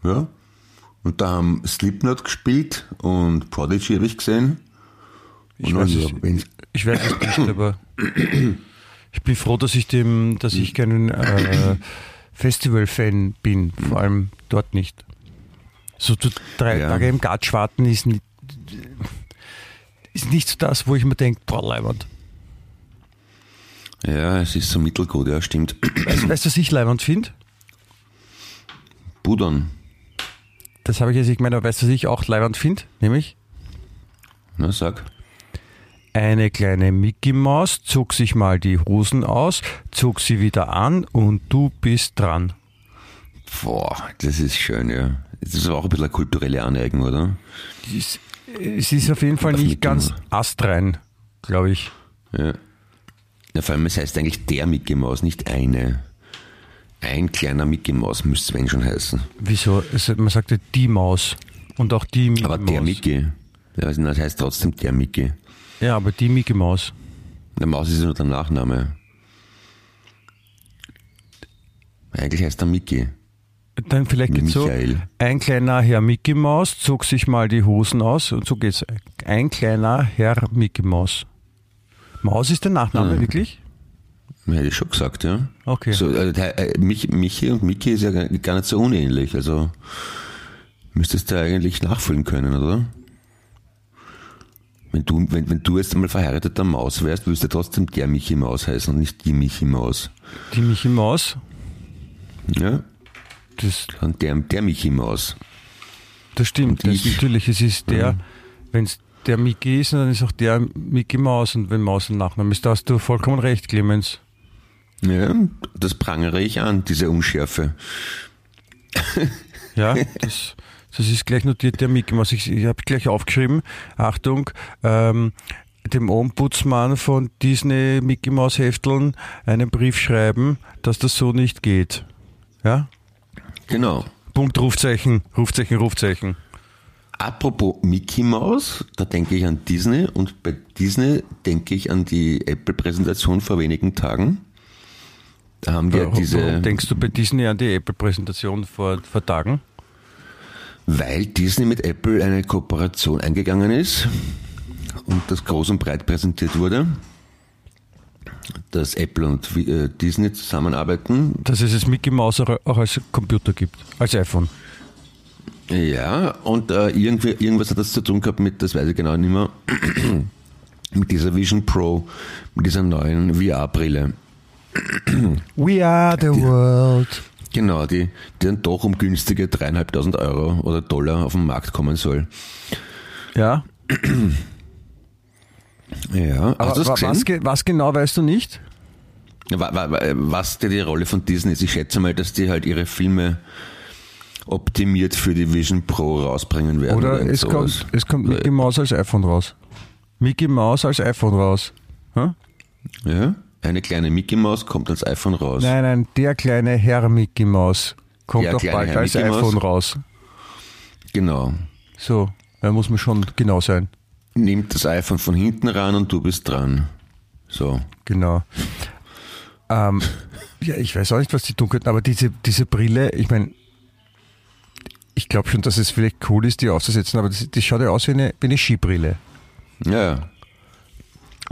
Ja. Und da haben Slipknot gespielt und Prodigy habe ich gesehen. Ich weiß, es, wenn's- ich weiß es nicht, aber ich bin froh, dass ich dem, dass ich kein äh, Festival-Fan bin, vor allem dort nicht. So zu drei Ja. Tage im Gatsch warten ist nicht, ist nicht so das, wo ich mir denke, boah, Leiband. ja, es ist so mittelgut, ja, stimmt. Weißt, du, was ich Leiband finde? Budon. Das habe ich jetzt nicht gemeint, aber weißt du, was ich auch Leiband finde? Nämlich Na, sag. Eine kleine Mickey Maus zog sich mal die Hosen aus, zog sie wieder an und du bist dran. Boah, das ist schön, ja. Das ist auch ein bisschen eine kulturelle Aneignung, oder? Es, es ist auf jeden Fall nicht ganz Maus. astrein, glaube ich. Ja. ja. Vor allem, es heißt eigentlich der Mickey Maus, nicht eine. Ein kleiner Mickey Maus müsste Sven schon heißen. Wieso? Es, man sagte die Maus und auch die Mickey Aber der Maus. Mickey. Ja, also das heißt trotzdem der Mickey. Ja, aber die Mickey Maus. Der Maus ist ja nur der Nachname. Eigentlich heißt er Mickey. Dann vielleicht geht's so. Michael. Ein kleiner Herr Mickey Maus zog sich mal die Hosen aus und so geht's. Ein kleiner Herr Mickey Maus. Maus ist der Nachname, Ah. wirklich? Hätte ich schon gesagt, ja. Okay. So, äh, der, äh, Mich, Michi und Mickey ist ja gar gar nicht so unähnlich. Also müsstest du eigentlich nachfüllen können, oder? Wenn du, wenn, wenn du jetzt einmal verheirateter Maus wärst, würdest du trotzdem der Michi Maus heißen und nicht die Michi Maus. Die Mickey Maus. Ja? Das, Und der, der Michi Maus. das stimmt. Das ich- natürlich, es ist der, Mhm. wenn es der Mickey ist, dann ist auch der Mickey Maus und wenn Maus ein Nachname ist, da hast du vollkommen recht, Clemens. Ja, das prangere ich an, diese Unschärfe. Ja, das, das ist gleich notiert, der Mickey Maus. Ich, ich habe gleich aufgeschrieben, Achtung, ähm, dem Ombudsmann von Disney Mickey Maus Hefteln einen Brief schreiben, dass das so nicht geht. Ja? Genau. Punkt, Rufzeichen, Rufzeichen, Rufzeichen. Apropos Mickey Maus, da denke ich an Disney und bei Disney denke ich an die Apple-Präsentation vor wenigen Tagen. Da haben die ja diese, denkst du bei Disney an die Apple-Präsentation vor, vor Tagen? Weil Disney mit Apple eine Kooperation eingegangen ist und das groß und breit präsentiert wurde, dass Apple und äh, Disney zusammenarbeiten. Dass es jetzt Mickey auch auch als Computer gibt, als iPhone. Ja, und äh, irgendwie, irgendwas hat das zu tun gehabt mit, das weiß ich genau nicht mehr, mit dieser Vision Pro, mit dieser neuen VR-Brille. We are the world. Genau, die, die dann doch um günstige dreieinhalbtausend Euro oder Dollar auf den Markt kommen soll. Ja, Ja, aber was, was genau weißt du nicht? Wa- wa- wa- Was dir die Rolle von Disney ist, ich schätze mal, dass die halt ihre Filme optimiert für die Vision Pro rausbringen werden. Oder irgend es kommt, es kommt Mickey Maus als iPhone raus. Mickey Maus als iPhone raus. Hm? Ja, eine kleine Mickey Maus kommt als iPhone raus. Nein, nein, der kleine Herr Mickey Maus kommt Der auch bald Herr als Mickey Maus. iPhone raus. Genau. So, da muss man schon genau sein. Nimmt das iPhone von hinten ran und du bist dran. So. Genau. Ähm, ja, ich weiß auch nicht, was die tun könnten, aber diese, diese Brille, ich meine, ich glaube schon, dass es vielleicht cool ist, die aufzusetzen, aber das, das schaut ja aus wie eine, wie eine Skibrille. Ja, ja.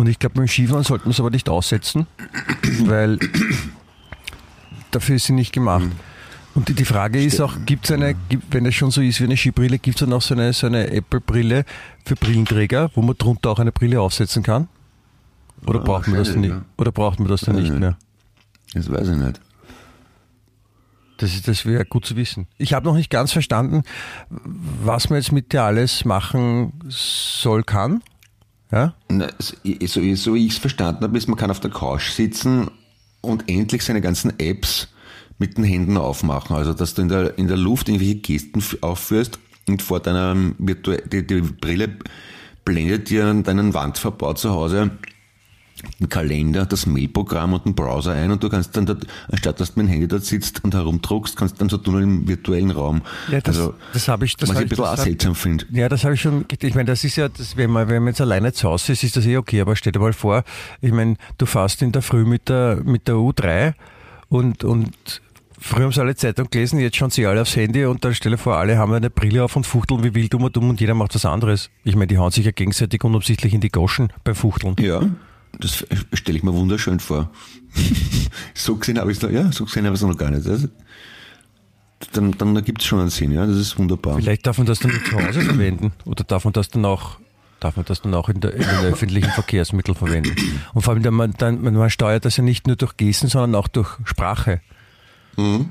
Und ich glaube, beim Skifahren sollten wir es aber nicht aussetzen, weil dafür ist sie nicht gemacht. Und die, die Frage ist auch, gibt es eine, gibt, wenn es schon so ist wie eine Skibrille, gibt es dann auch so eine, so eine Apple-Brille für Brillenträger, wo man drunter auch eine Brille aufsetzen kann? Oder Ja, braucht man das nicht? Oder braucht man das dann nicht nicht. mehr? Das weiß ich nicht. Das, ist- das wäre gut zu wissen. Ich habe noch nicht ganz verstanden, was man jetzt mit dir alles machen soll, kann. Ja? Na, so, so ich es verstanden habe, ist, man kann auf der Couch sitzen und endlich seine ganzen Apps mit den Händen aufmachen. Also, dass du in der, in der Luft irgendwelche Gesten aufführst und vor deiner Virtu die, die Brille blendet dir an deinen Wandverbau zu Hause einen Kalender, das Mailprogramm und einen Browser ein und du kannst dann dort, anstatt dass du mit dem Handy dort sitzt und herumdruckst, kannst du dann so tun im virtuellen Raum. Ja, das, also, das habe ich. Das was hab ich ein bisschen auch seltsam finde. Ja, das habe ich schon. Ich meine, das ist ja, das, wenn, man, wenn man jetzt alleine zu Hause ist, ist das eh okay. Aber stell dir mal vor, ich meine, du fährst in der Früh mit der, mit der U3 und, und früher haben sie alle Zeitung gelesen, jetzt schauen sie alle aufs Handy und dann stelle vor, alle haben eine Brille auf und fuchteln wie wild um und um und jeder macht was anderes. Ich meine, die hauen sich ja gegenseitig unabsichtlich in die Goschen beim Fuchteln. Ja, das stelle ich mir wunderschön vor. so gesehen habe ich es noch, ja, so gesehen habe ich es noch gar nicht. Also, dann, dann ergibt es schon einen Sinn, ja, das ist wunderbar. Vielleicht darf man das dann zu Hause verwenden oder darf man das dann auch darf man das dann auch in, der, in den öffentlichen Verkehrsmitteln verwenden. Und vor allem, man, dann, man steuert das ja nicht nur durch Gesten, sondern auch durch Sprache. Mhm.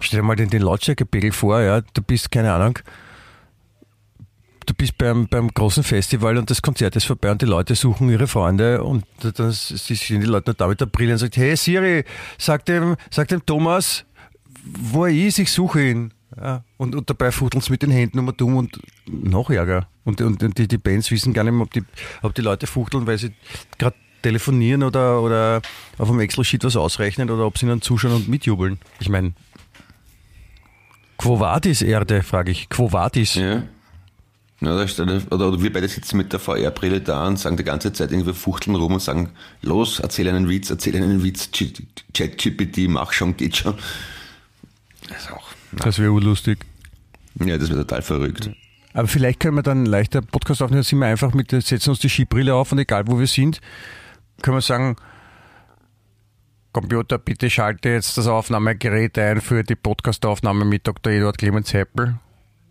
Stell dir mal den, den Lautstärkepegel vor, ja, du bist, keine Ahnung, du bist beim, beim großen Festival und das Konzert ist vorbei und die Leute suchen ihre Freunde und dann sind die Leute nur da mit der Brille und sagen, hey Siri, sag dem, sag dem Thomas, wo er ist, ich suche ihn. Ja, und, und dabei fuchteln sie mit den Händen immer dumm und noch Ärger. Und, und die, die Bands wissen gar nicht mehr, ob die, ob die Leute fuchteln, weil sie gerade telefonieren oder, oder auf dem Excel-Sheet was ausrechnen oder ob sie ihnen zuschauen und mitjubeln. Ich meine, Quo vadis, Erde, frage ich. Quo vadis? Ja. Ja, da steht, oder, wir beide sitzen mit der VR-Brille da und sagen die ganze Zeit irgendwie fuchteln rum und sagen, los, erzähl einen Witz, erzähl einen Witz, Chat-GPT, mach schon, geht schon. Das ist auch das wäre lustig. Ja, das wäre total verrückt. Aber vielleicht können wir dann leichter Podcast aufnehmen, sind wir einfach mit, setzen uns die Skibrille auf und egal wo wir sind, können wir sagen, Computer, bitte schalte jetzt das Aufnahmegerät ein für die Podcastaufnahme mit Dr. Eduard Clemens Heppel.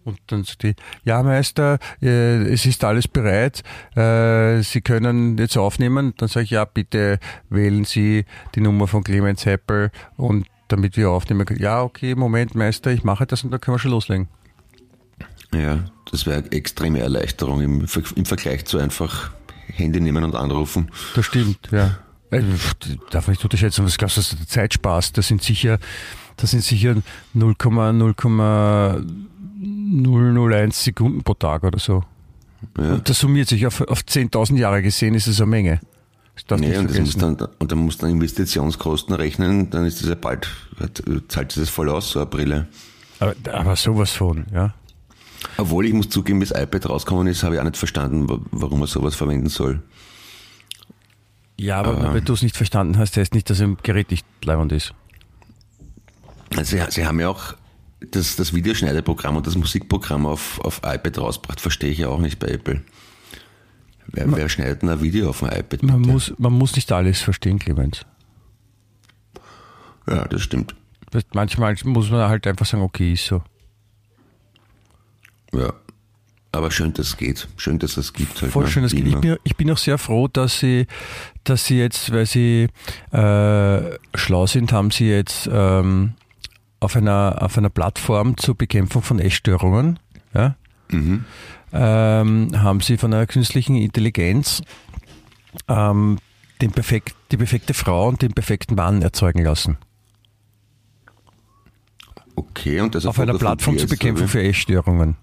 Und dann sagt die, ja Meister, äh, es ist alles bereit, äh, Sie können jetzt aufnehmen. Dann sage ich, ja bitte wählen Sie die Nummer von Clemens Heppel und damit wir aufnehmen können. Ja, okay, Moment, Meister, ich mache das und dann können wir schon loslegen. Ja, das wäre eine extreme Erleichterung im, im Vergleich zu einfach Handy nehmen und anrufen. Das stimmt, ja. Äh, darf man nicht unterschätzen, was glaubst du, dass der Zeitspaß, das sind sicher, das sind sicher 0,001 Sekunden pro Tag oder so. Ja. Und das summiert sich auf, auf 10.000 Jahre gesehen, ist es eine Menge. Das nee, und, das dann, und dann musst du Investitionskosten rechnen, dann ist das ja bald, zahlt das voll aus, so eine Brille. Aber, aber sowas von, ja. Obwohl ich muss zugeben, bis iPad rausgekommen ist, habe ich auch nicht verstanden, warum man sowas verwenden soll. Ja, aber, aber wenn du es nicht verstanden hast, heißt nicht, dass ein Gerät nicht leibend ist. Also sie, sie haben ja auch das, das Videoschneideprogramm und das Musikprogramm auf, auf iPad rausgebracht, verstehe ich ja auch nicht bei Apple. Wer, wer schneidet ein Video auf dem iPad? Man muss, man muss nicht alles verstehen, Clemens. Ja, das stimmt. Manchmal muss man halt einfach sagen, okay, ist so. Ja. Aber schön, dass es geht. Schön, dass es gibt. Halt, Voll ne? schön, dass es geht. Ich bin, ich bin auch sehr froh, dass sie, dass sie jetzt, weil sie äh, schlau sind, haben sie jetzt ähm, auf, einer, auf einer Plattform zur Bekämpfung von Essstörungen, ja, mhm ähm, haben sie von einer künstlichen Intelligenz ähm, den perfekt, die perfekte Frau und den perfekten Mann erzeugen lassen. Okay, und das auf einer Plattform zur Bekämpfung für Essstörungen.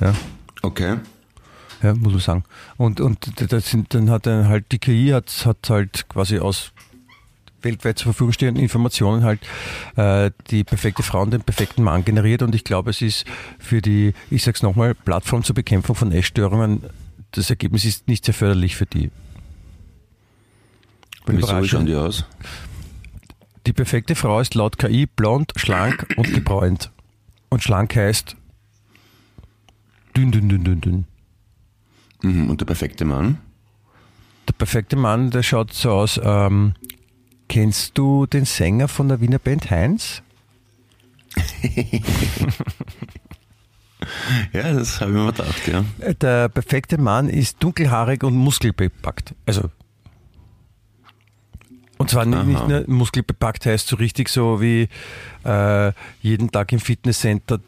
Ja. Okay. Ja, muss man sagen. Und, und das sind, dann hat dann halt die KI hat, hat halt quasi aus weltweit zur Verfügung stehenden Informationen halt äh, die perfekte Frau und den perfekten Mann generiert. Und ich glaube, es ist für die, ich sag's nochmal, Plattform zur Bekämpfung von Essstörungen, das Ergebnis ist nicht sehr förderlich für die. Wieso schauen die aus? Die perfekte Frau ist laut KI blond, schlank und gebräunt. Und schlank heißt dünn, dünn, dünn, dünn, dünn. Mhm, und der perfekte Mann? Der perfekte Mann, der schaut so aus, ähm, Kennst du den Sänger von der Wiener Band Heinz? ja, das habe ich mir gedacht, ja. Der perfekte Mann ist dunkelhaarig und muskelbepackt. Also und zwar Aha. nicht nur muskelbepackt heißt so richtig so wie äh, jeden Tag im Fitnesscenter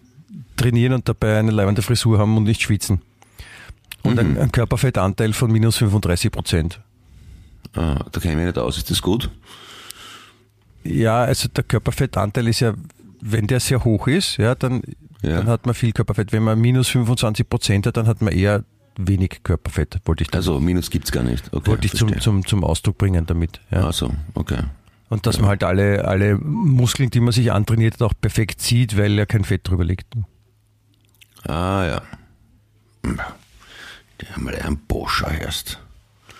trainieren und dabei eine leibende Frisur haben und nicht schwitzen. Und mhm. ein, Körperfettanteil von minus 35 Prozent. Ah, da kenne ich mich nicht aus. Ist das gut? Ja, also der Körperfettanteil ist ja, wenn der sehr hoch ist, ja, dann, ja. dann hat man viel Körperfett. Wenn man minus 25 Prozent hat, dann hat man eher wenig Körperfett, wollte ich Also Minus gibt es gar nicht. Okay, wollte ich zum, zum, zum Ausdruck bringen damit. Ja. Ach so, okay. Und dass ja. man halt alle, alle Muskeln, die man sich antrainiert hat, auch perfekt sieht, weil ja kein Fett drüber liegt. Ah ja. Die haben wir einen Boscher erst.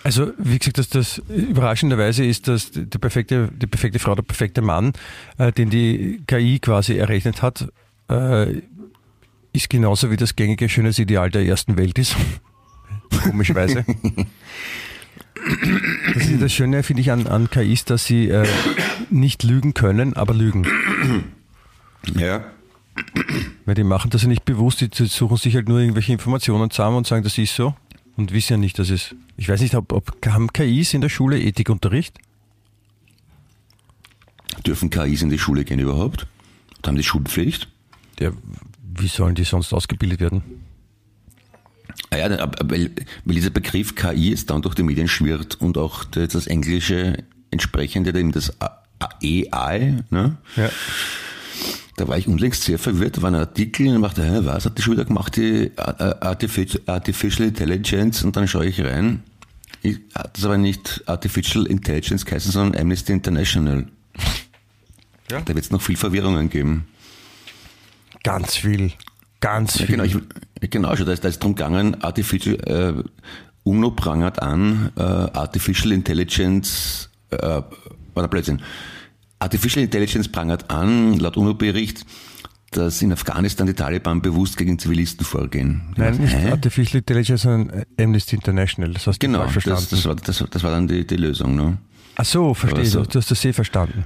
Also, wie gesagt, dass das überraschenderweise ist, dass die perfekte, die perfekte Frau, der perfekte Mann, äh, den die KI quasi errechnet hat, äh, ist genauso wie das gängige Schönheitsideal der ersten Welt ist. Komischerweise. Das, ist das Schöne, finde ich, an, an KIs, dass sie äh, nicht lügen können, aber lügen. Ja. Weil die machen das ja nicht bewusst, die suchen sich halt nur irgendwelche Informationen zusammen und sagen, das ist so und wissen ja nicht, dass es. Ich weiß nicht, ob, ob haben KIs in der Schule Ethikunterricht? Dürfen KIs in die Schule gehen überhaupt? Und haben die Schulpflicht? Ja, wie sollen die sonst ausgebildet werden? Ah ja, weil, weil dieser Begriff KI jetzt dann durch die Medien schwirrt und auch das englische entsprechende, eben das AI, ne? Ja. Da war ich unlängst sehr verwirrt, da war ein Artikel und ich dachte, hä, was hat die schon wieder gemacht, die Artificial Intelligence? Und dann schaue ich rein. Ich, hat das aber nicht Artificial Intelligence geheißen, sondern Amnesty International. Ja. Da wird es noch viel Verwirrungen geben. Ganz viel. Ganz Ja, viel. genau, ich, genau, schon, da ist, da ist drum gegangen, Artificial, äh, UNO prangert an, äh, Artificial Intelligence, äh, war der Blödsinn. Artificial Intelligence prangert an, laut UNO-Bericht, dass in Afghanistan die Taliban bewusst gegen Zivilisten vorgehen. Nein, nicht Hä? Artificial Intelligence, sondern Amnesty International. Das hast du Genau, falsch das, verstanden. das, war, das, das war dann die, die Lösung. Ne? Ach so, verstehe. So- du. Du hast das eh verstanden.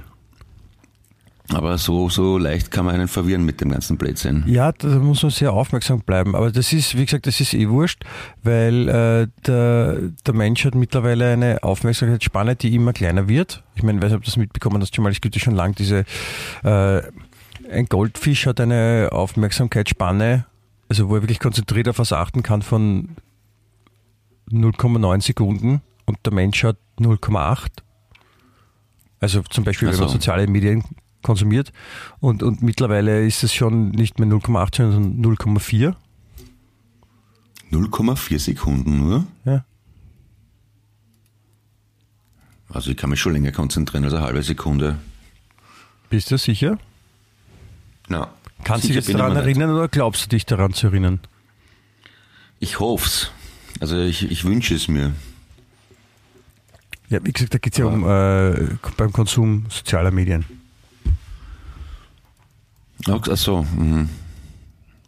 Aber so, so leicht kann man einen verwirren mit dem ganzen Blödsinn. Ja, da muss man sehr aufmerksam bleiben. Aber das ist, wie gesagt, das ist eh wurscht, weil äh, der, der Mensch hat mittlerweile eine Aufmerksamkeitsspanne, die immer kleiner wird. Ich meine, ich weiß nicht, ob du das mitbekommen hast, schon mal, es gibt ja schon lang diese, äh, ein Goldfisch hat eine Aufmerksamkeitsspanne, also wo er wirklich konzentriert auf was achten kann von 0,9 Sekunden und der Mensch hat 0,8. Also zum Beispiel, Ach wenn man so. soziale Medien konsumiert. Und, und mittlerweile ist es schon nicht mehr 0,8, sondern 0,4. 0,4 Sekunden nur. Ja. Also ich kann mich schon länger konzentrieren als eine halbe Sekunde. Bist du sicher? Na, Kannst du dich jetzt daran nicht. erinnern oder glaubst du dich daran zu erinnern? Ich hoff's. Also ich, ich wünsche es mir. Ja, wie gesagt, da geht es ja um äh, beim Konsum sozialer Medien. Ach so. Mhm.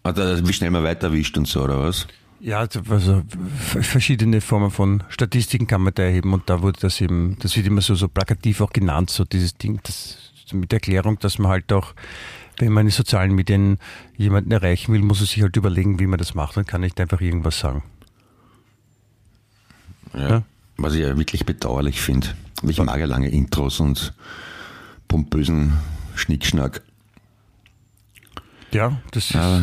Ah, da- Wie schnell man weiter wischt und so, oder was? Ja, also v- verschiedene Formen von Statistiken kann man da erheben und da wurde das eben, das wird immer so, so plakativ auch genannt, so dieses Ding, das mit der Erklärung, dass man halt auch, wenn man in sozialen Medien jemanden erreichen will, muss er sich halt überlegen, wie man das macht und kann nicht einfach irgendwas sagen. Ja. Ja. Was ich ja wirklich bedauerlich finde. Ich mag ja lange Intros und pompösen Schnickschnack. Ja, das ist Aber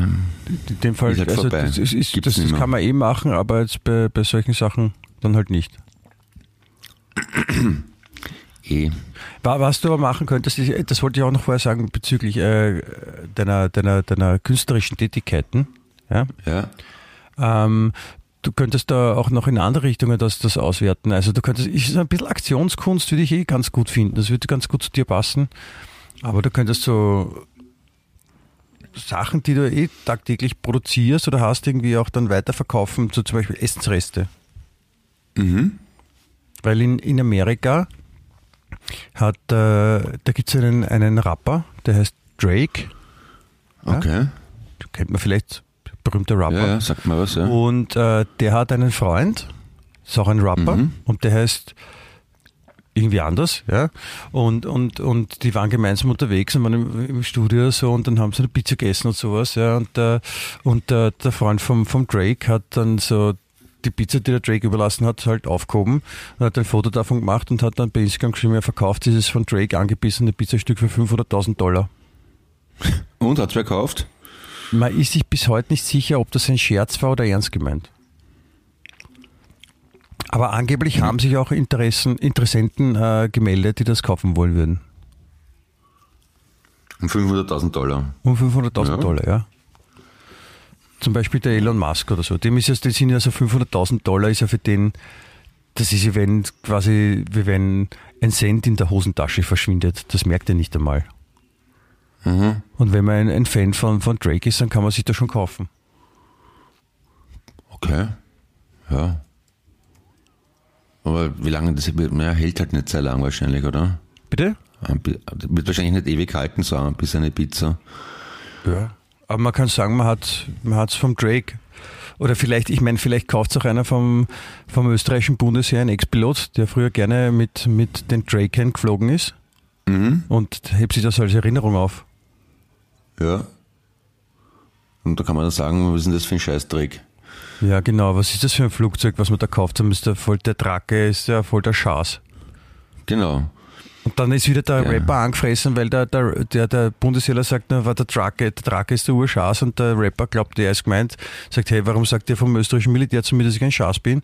in dem Fall, ist halt also das, ist, ist, das, das kann man eh machen, aber jetzt bei, bei solchen Sachen dann halt nicht. eh. Wa- Was du aber machen könntest, ist, das wollte ich auch noch vorher sagen bezüglich äh, deiner, deiner, deiner künstlerischen Tätigkeiten. Ja? Ja. Ähm, du könntest da auch noch in andere Richtungen das, das auswerten. Also du könntest, so ein bisschen Aktionskunst würde ich eh ganz gut finden. Das würde ganz gut zu dir passen. Aber du könntest so Sachen, die du eh tagtäglich produzierst oder hast, irgendwie auch dann weiterverkaufen, so zum Beispiel Essensreste. Mhm. Weil in, in Amerika hat, äh, da gibt es einen, einen Rapper, der heißt Drake. Ja? Okay. Kennt man vielleicht, berühmter Rapper. Ja, ja, sag mal was, ja. Und äh, der hat einen Freund, ist auch ein Rapper, Mhm. und der heißt irgendwie anders, ja. Und, und, und die waren gemeinsam unterwegs und waren im, im Studio so und dann haben sie eine Pizza gegessen und sowas, ja. Und, äh, und äh, der Freund vom, vom Drake hat dann so die Pizza, die der Drake überlassen hat, halt aufgehoben und hat ein Foto davon gemacht und hat dann bei Instagram geschrieben, er verkauft dieses von Drake angebissene Pizzastück für 500.000 Dollar. Und hat's verkauft? Man ist sich bis heute nicht sicher, ob das ein Scherz war oder ernst gemeint. Aber angeblich haben sich auch Interessen, Interessenten äh, gemeldet, die das kaufen wollen würden. Um 500.000 Dollar. Um 500.000 Ja. Dollar, ja. Zum Beispiel der Elon Musk oder so. Dem ist es, das sind ja so 500.000 Dollar, ist ja für den, das ist ja, wenn quasi, wie wenn ein Cent in der Hosentasche verschwindet. Das merkt er nicht einmal. Mhm. Und wenn man ein, ein Fan von, von Drake ist, dann kann man sich das schon kaufen. Okay. Ja. Aber wie lange das naja, hält halt nicht sehr lang wahrscheinlich, oder? Bitte? Wird wahrscheinlich nicht ewig halten, so ein bisschen eine Pizza. Ja. Aber man kann sagen, man hat man hat's vom Drake. Oder vielleicht, ich meine, vielleicht kauft es auch einer vom, vom österreichischen Bundesheer, ein Ex-Pilot, der früher gerne mit, mit den Drakern geflogen ist Mhm. und hebt sich das als Erinnerung auf. Ja. Und da kann man dann sagen, was ist denn das für ein Scheißdreck? Ja, genau. Was ist das für ein Flugzeug, was man da kauft? Dann ist der voll der Drake, ist ja voll der Schaß. Genau. Und dann ist wieder der Ja. Rapper angefressen, weil der, der, der, der Bundesheer sagt, na, war der Drake, der Drake ist der Urschaß und der Rapper glaubt, der ist gemeint, sagt, hey, warum sagt ihr vom österreichischen Militär zu mir, dass ich ein Schaß bin?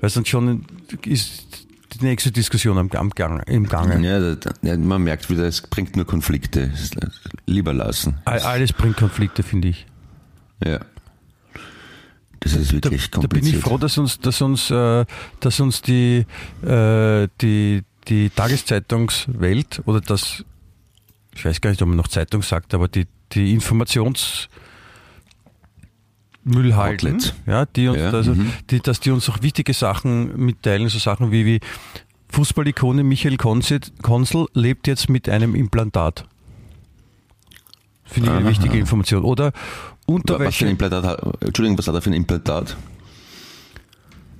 Weil dann schon ist die nächste Diskussion am, am Gang, im Gange. Ja, da- ja, man merkt wieder, es bringt nur Konflikte. Es- Lieber lassen. All- Alles bringt Konflikte, finde ich. Ja. Das ist Da, wirklich da bin kompliziert. ich froh, dass uns, dass uns, äh, dass uns die, äh, die, die Tageszeitungswelt oder das, ich weiß gar nicht, ob man noch Zeitung sagt, aber die, die Informations Müllhalten, Outlets. ja, die uns, Ja, also, mhm. die, dass die uns auch wichtige Sachen mitteilen, so Sachen wie, wie Fußballikone Michael Konzel lebt jetzt mit einem Implantat. Finde ich eine Aha. wichtige Information. Oder was für Unterwäsche. ein Implantat hat, Entschuldigung, was hat er für ein Implantat?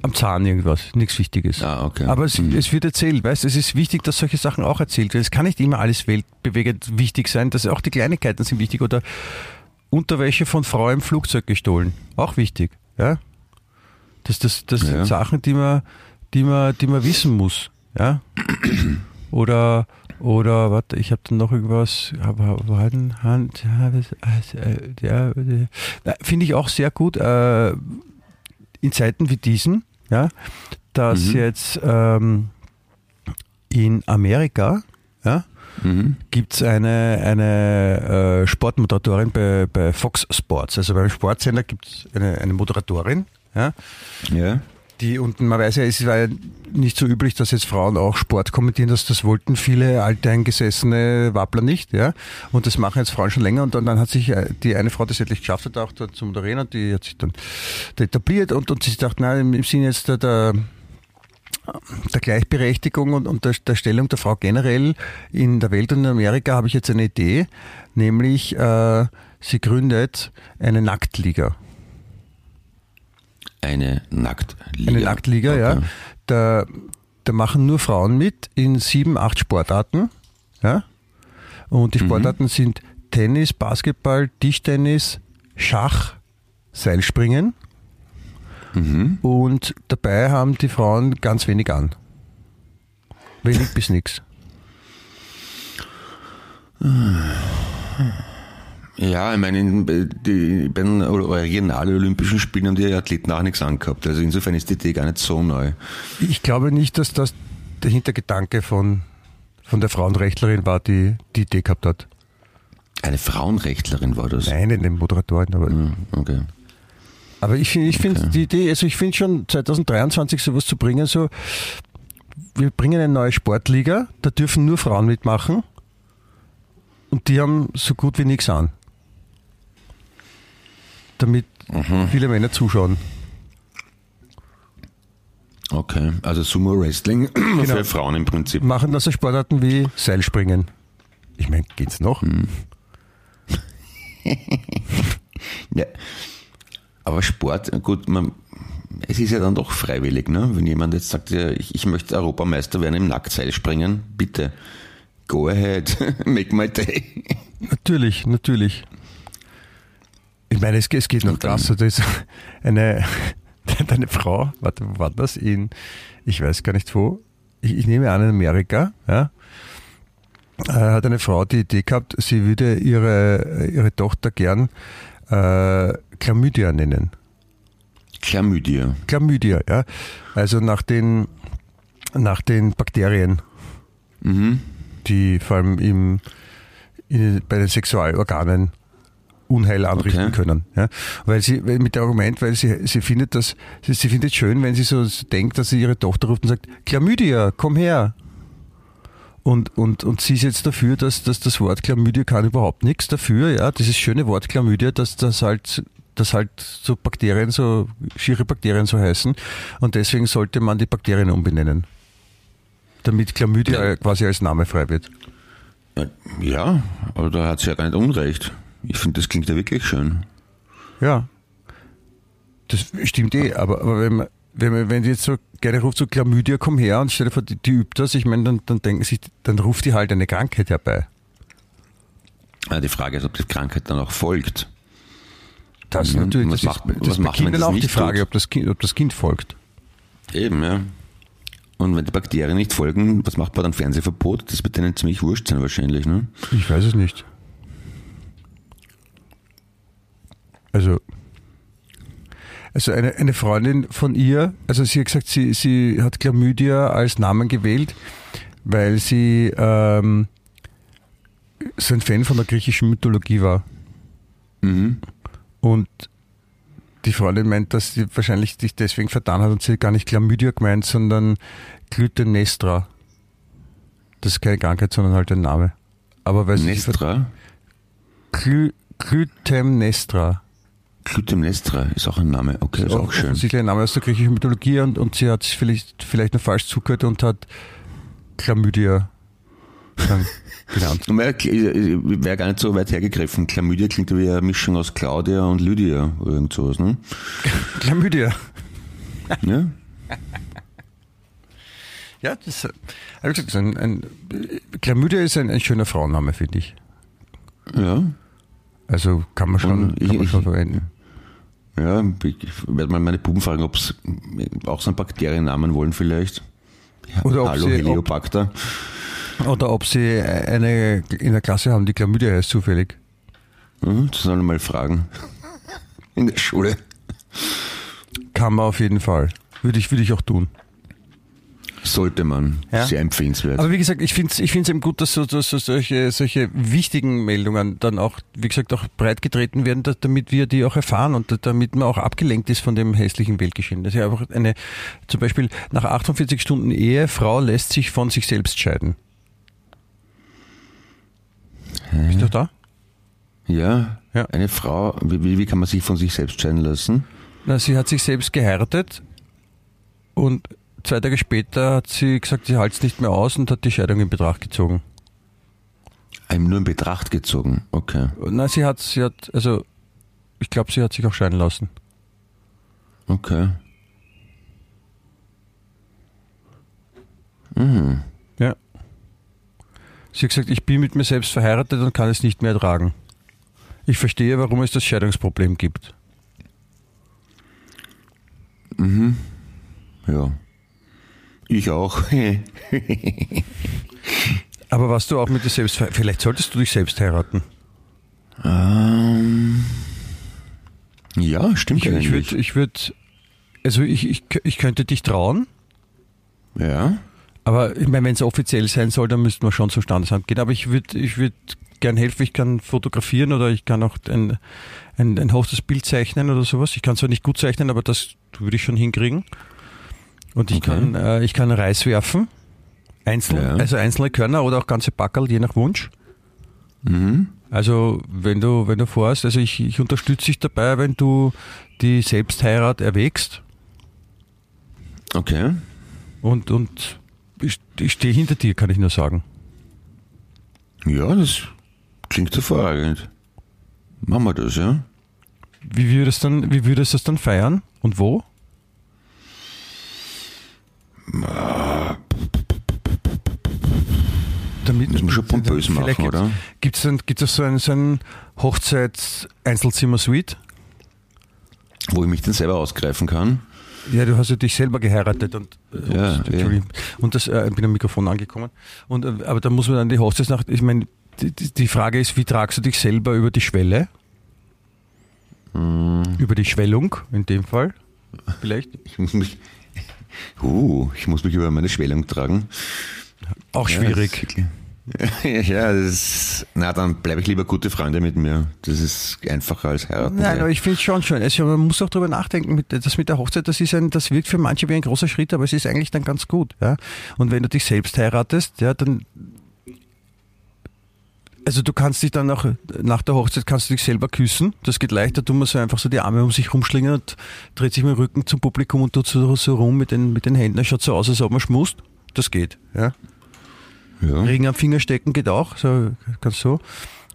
Am Zahn irgendwas, nichts Wichtiges. Ah, okay. Aber es, Mhm. es wird erzählt, weißt es ist wichtig, dass solche Sachen auch erzählt werden. Es kann nicht immer alles weltbewegend wichtig sein, dass auch die Kleinigkeiten sind wichtig. Oder Unterwäsche von Frau im Flugzeug gestohlen, auch wichtig. Ja? Das, das, das Ja. sind Sachen, die man, die, man, die man wissen muss. Ja? Oder, oder warte, ich habe dann noch irgendwas, Hand, Hand, ja, das- äh, äh, finde ich auch sehr gut. Äh, in Zeiten wie diesen, ja, dass Mhm. jetzt ähm, in Amerika, ja, Mhm. gibt es eine, eine äh, Sportmoderatorin bei, bei Fox Sports. Also beim Sportsender gibt es eine, eine Moderatorin, ja, Ja. Die, und man weiß ja, es war ja nicht so üblich, dass jetzt Frauen auch Sport kommentieren, das, das wollten viele alte eingesessene Wappler nicht, ja. Und das machen jetzt Frauen schon länger und dann, dann hat sich äh, die eine Frau, es endlich geschafft hat, auch dort zu moderieren und die hat sich dann da etabliert und, und sie dachte, nein, im Sinne jetzt der, der der Gleichberechtigung und, und der, der Stellung der Frau generell in der Welt und in Amerika habe ich jetzt eine Idee, nämlich äh, sie gründet eine Nacktliga. Eine Nacktliga. Eine Nacktliga, ja. Okay. Da, da machen nur Frauen mit in sieben, acht Sportarten. Ja. Und die Sportarten sind Tennis, Basketball, Tischtennis, Schach, Seilspringen. Mhm. Und dabei haben die Frauen ganz wenig an. Wenig bis nichts. Ja, ich meine, in- die, bei den originalen Olympischen Spielen haben die Athleten auch nichts angehabt. Also insofern ist die Idee gar nicht so neu. Ich glaube nicht, dass das der Hintergedanke von, von der Frauenrechtlerin war, die die Idee gehabt hat. Eine Frauenrechtlerin war das. Nein, eine Moderatorin, aber Hm, Okay. Aber ich finde ich finde die Idee, also ich finde schon 2023 sowas zu bringen, so wir bringen eine neue Sportliga, da dürfen nur Frauen mitmachen und die haben so gut wie nichts an. Damit viele Männer zuschauen. Okay. Also Sumo Wrestling Genau. für Frauen im Prinzip. Machen das so Sportarten wie Seilspringen. Ich meine, geht's noch? Ja. Aber Sport, gut, man, es ist ja dann doch freiwillig, ne? Wenn jemand jetzt sagt, ja, ich, ich möchte Europameister werden im Nacktseil springen, bitte. Go ahead, make my day. Natürlich, natürlich. Ich meine, es, es geht noch krasser. Da ist eine, eine Frau, warte, wo war das? In, ich weiß gar nicht wo. Ich, ich nehme an, in Amerika, ja. Äh, hat eine Frau die Idee gehabt, sie würde ihre, ihre Tochter gern äh, Chlamydia nennen. Chlamydia. Chlamydia, ja. Also nach den, nach den Bakterien, Mhm. die vor allem im, in, bei den Sexualorganen Unheil anrichten Okay. können. Ja? Weil sie, mit dem Argument, weil sie, sie findet das, sie, sie findet schön, wenn sie so denkt, dass sie ihre Tochter ruft und sagt, Chlamydia, komm her. Und, und, und sie ist jetzt dafür, dass, dass das Wort Chlamydia kann überhaupt nichts dafür, ja, dieses schöne Wort Chlamydia, dass das halt, dass halt so Bakterien, so schiere Bakterien so heißen. Und deswegen sollte man die Bakterien umbenennen. Damit Chlamydia Ja. quasi als Name frei wird. Ja, aber da hat sie ja gar nicht unrecht. Ich finde, das klingt ja wirklich schön. Ja. Das stimmt eh, aber, aber wenn man, wenn man, wenn die jetzt so gerne ruft, so Chlamydia, komm her und stell dir vor, die, die übt das, ich meine, dann, dann denken sich, dann ruft die halt eine Krankheit herbei. Ja, die Frage ist, ob die Krankheit dann auch folgt. Das Mhm. natürlich, Was das macht- ist, das was ist macht, Kindern das auch die Frage, tut? ob das, kind, ob das Kind folgt. Eben, ja. Und wenn die Bakterien nicht folgen, was macht man dann? Fernsehverbot? Das wird denen ziemlich wurscht sein wahrscheinlich, ne? Ich weiß es nicht. Also, also eine, eine Freundin von ihr, also sie hat gesagt, sie, sie hat Chlamydia als Namen gewählt, weil sie ähm, so ein Fan von der griechischen Mythologie war. Mhm. Und die Freundin meint, dass sie wahrscheinlich sich deswegen vertan hat und sie gar nicht Chlamydia gemeint, sondern Clytemnestra. Das ist keine Krankheit, sondern halt ein Name. Aber weil Nestra? Cly Clytemnestra. Clytemnestra ist auch ein Name. Okay, ist auch schön. Offensichtlich ein Name aus der griechischen Mythologie und, und sie hat sich vielleicht, vielleicht noch falsch zugehört und hat Chlamydia genannt. Wäre gar nicht so weit hergegriffen. Chlamydia klingt wie eine Mischung aus Claudia und Lydia oder irgend sowas, ne? Chlamydia. Ja? Ja, das, gesagt, ein, ein, Chlamydia ist ein, ein schöner Frauenname, finde ich. Ja. Also kann man schon, ich- kann man schon ich- verwenden. Ja, ich werde mal meine Buben fragen, ob sie auch so einen Bakteriennamen wollen vielleicht. Oder ob Hallo sie- ob- Heliobacter. Oder ob sie eine in der Klasse haben, die Chlamydia heißt zufällig. Mhm, das sollen wir mal fragen. In der Schule. Kann man auf jeden Fall. Würde ich, würde ich auch tun. Sollte man. Ja. Sehr empfehlenswert. Aber wie gesagt, ich finde es ich find's eben gut, dass, so, dass so solche, solche wichtigen Meldungen dann auch, wie gesagt, auch breitgetreten werden, dass, damit wir die auch erfahren und damit man auch abgelenkt ist von dem hässlichen Weltgeschehen. Das ist ja einfach eine, zum Beispiel nach 48 Stunden Ehe, Frau lässt sich von sich selbst scheiden. Bist du da? ja, Ja. eine Frau, wie, wie- wie kann man sich von sich selbst scheiden lassen? Na, sie hat sich selbst geheiratet und zwei Tage später hat sie gesagt, sie hält es nicht mehr aus und hat die Scheidung in Betracht gezogen. Einem nur in Betracht gezogen. Okay. Na, sie hat, sie hat, also ich glaube, sie hat sich auch scheiden lassen. Okay. Ja. Sie hat gesagt, ich bin mit mir selbst verheiratet und kann es nicht mehr ertragen. Ich verstehe, warum es das Scheidungsproblem gibt. Ja. Ich auch. Aber was du auch mit dir selbst, vielleicht solltest du dich selbst heiraten. ähm, ja, stimmt Ich, ich würde, ich würd, also ich, ich, ich könnte dich trauen, ja. aber ich meine, wenn es offiziell sein soll, dann müssten wir schon zum Standesamt gehen. Aber ich würde, ich würde gern helfen, ich kann fotografieren oder ich kann auch ein, ein, ein Bild zeichnen oder sowas. Ich kann zwar nicht gut zeichnen, aber das würde ich schon hinkriegen. Und ich Okay. kann, äh, ich kann Reis werfen. Einzeln, Ja. also einzelne Körner oder auch ganze Packerl, je nach Wunsch. Mhm. Also wenn du, wenn du vorhast, also ich, ich unterstütze dich dabei, wenn du die Selbstheirat erwägst Okay. und, und ich, ich stehe hinter dir, kann ich nur sagen. Ja, das klingt hervorragend. Machen wir das, ja? Wie würdest, dann, wie würdest du das dann feiern und wo? Damit, Müssen wir schon pompös machen, oder? Gibt es gibt's so ein, so ein Hochzeits-Einzelzimmer-Suite? Wo ich mich dann selber ausgreifen kann. Ja, du hast ja dich selber geheiratet und, äh, Ja, ups, Entschuldigung. und das, äh, ich bin am Mikrofon angekommen. Und, äh, aber da muss man dann die Hochzeitsnacht, ich meine, die, die Frage ist, wie tragst du dich selber über die Schwelle? Hm. Über die Schwellung, in dem Fall, vielleicht. Ich muss mich. Uh, ich muss mich über meine Schwellung tragen. Auch schwierig. Ja, das ist, na, dann bleibe ich lieber gute Freunde mit mir. Das ist einfacher als heiraten. Nein, aber ich finde es schon schön. Also man muss auch darüber nachdenken, mit, das mit der Hochzeit, das ist ein, das wirkt für manche wie ein großer Schritt, aber es ist eigentlich dann ganz gut. Ja? Und wenn du dich selbst heiratest, ja, dann also du kannst dich dann auch, nach der Hochzeit kannst du dich selber küssen. Das geht leichter, tun wir so einfach so die Arme um sich rumschlingen und dreht sich mit dem Rücken zum Publikum und tut so, so rum mit den, mit den Händen. Das schaut so aus, als ob man schmust. Das geht, ja. Ja. Ring am Finger stecken geht auch, so ganz so.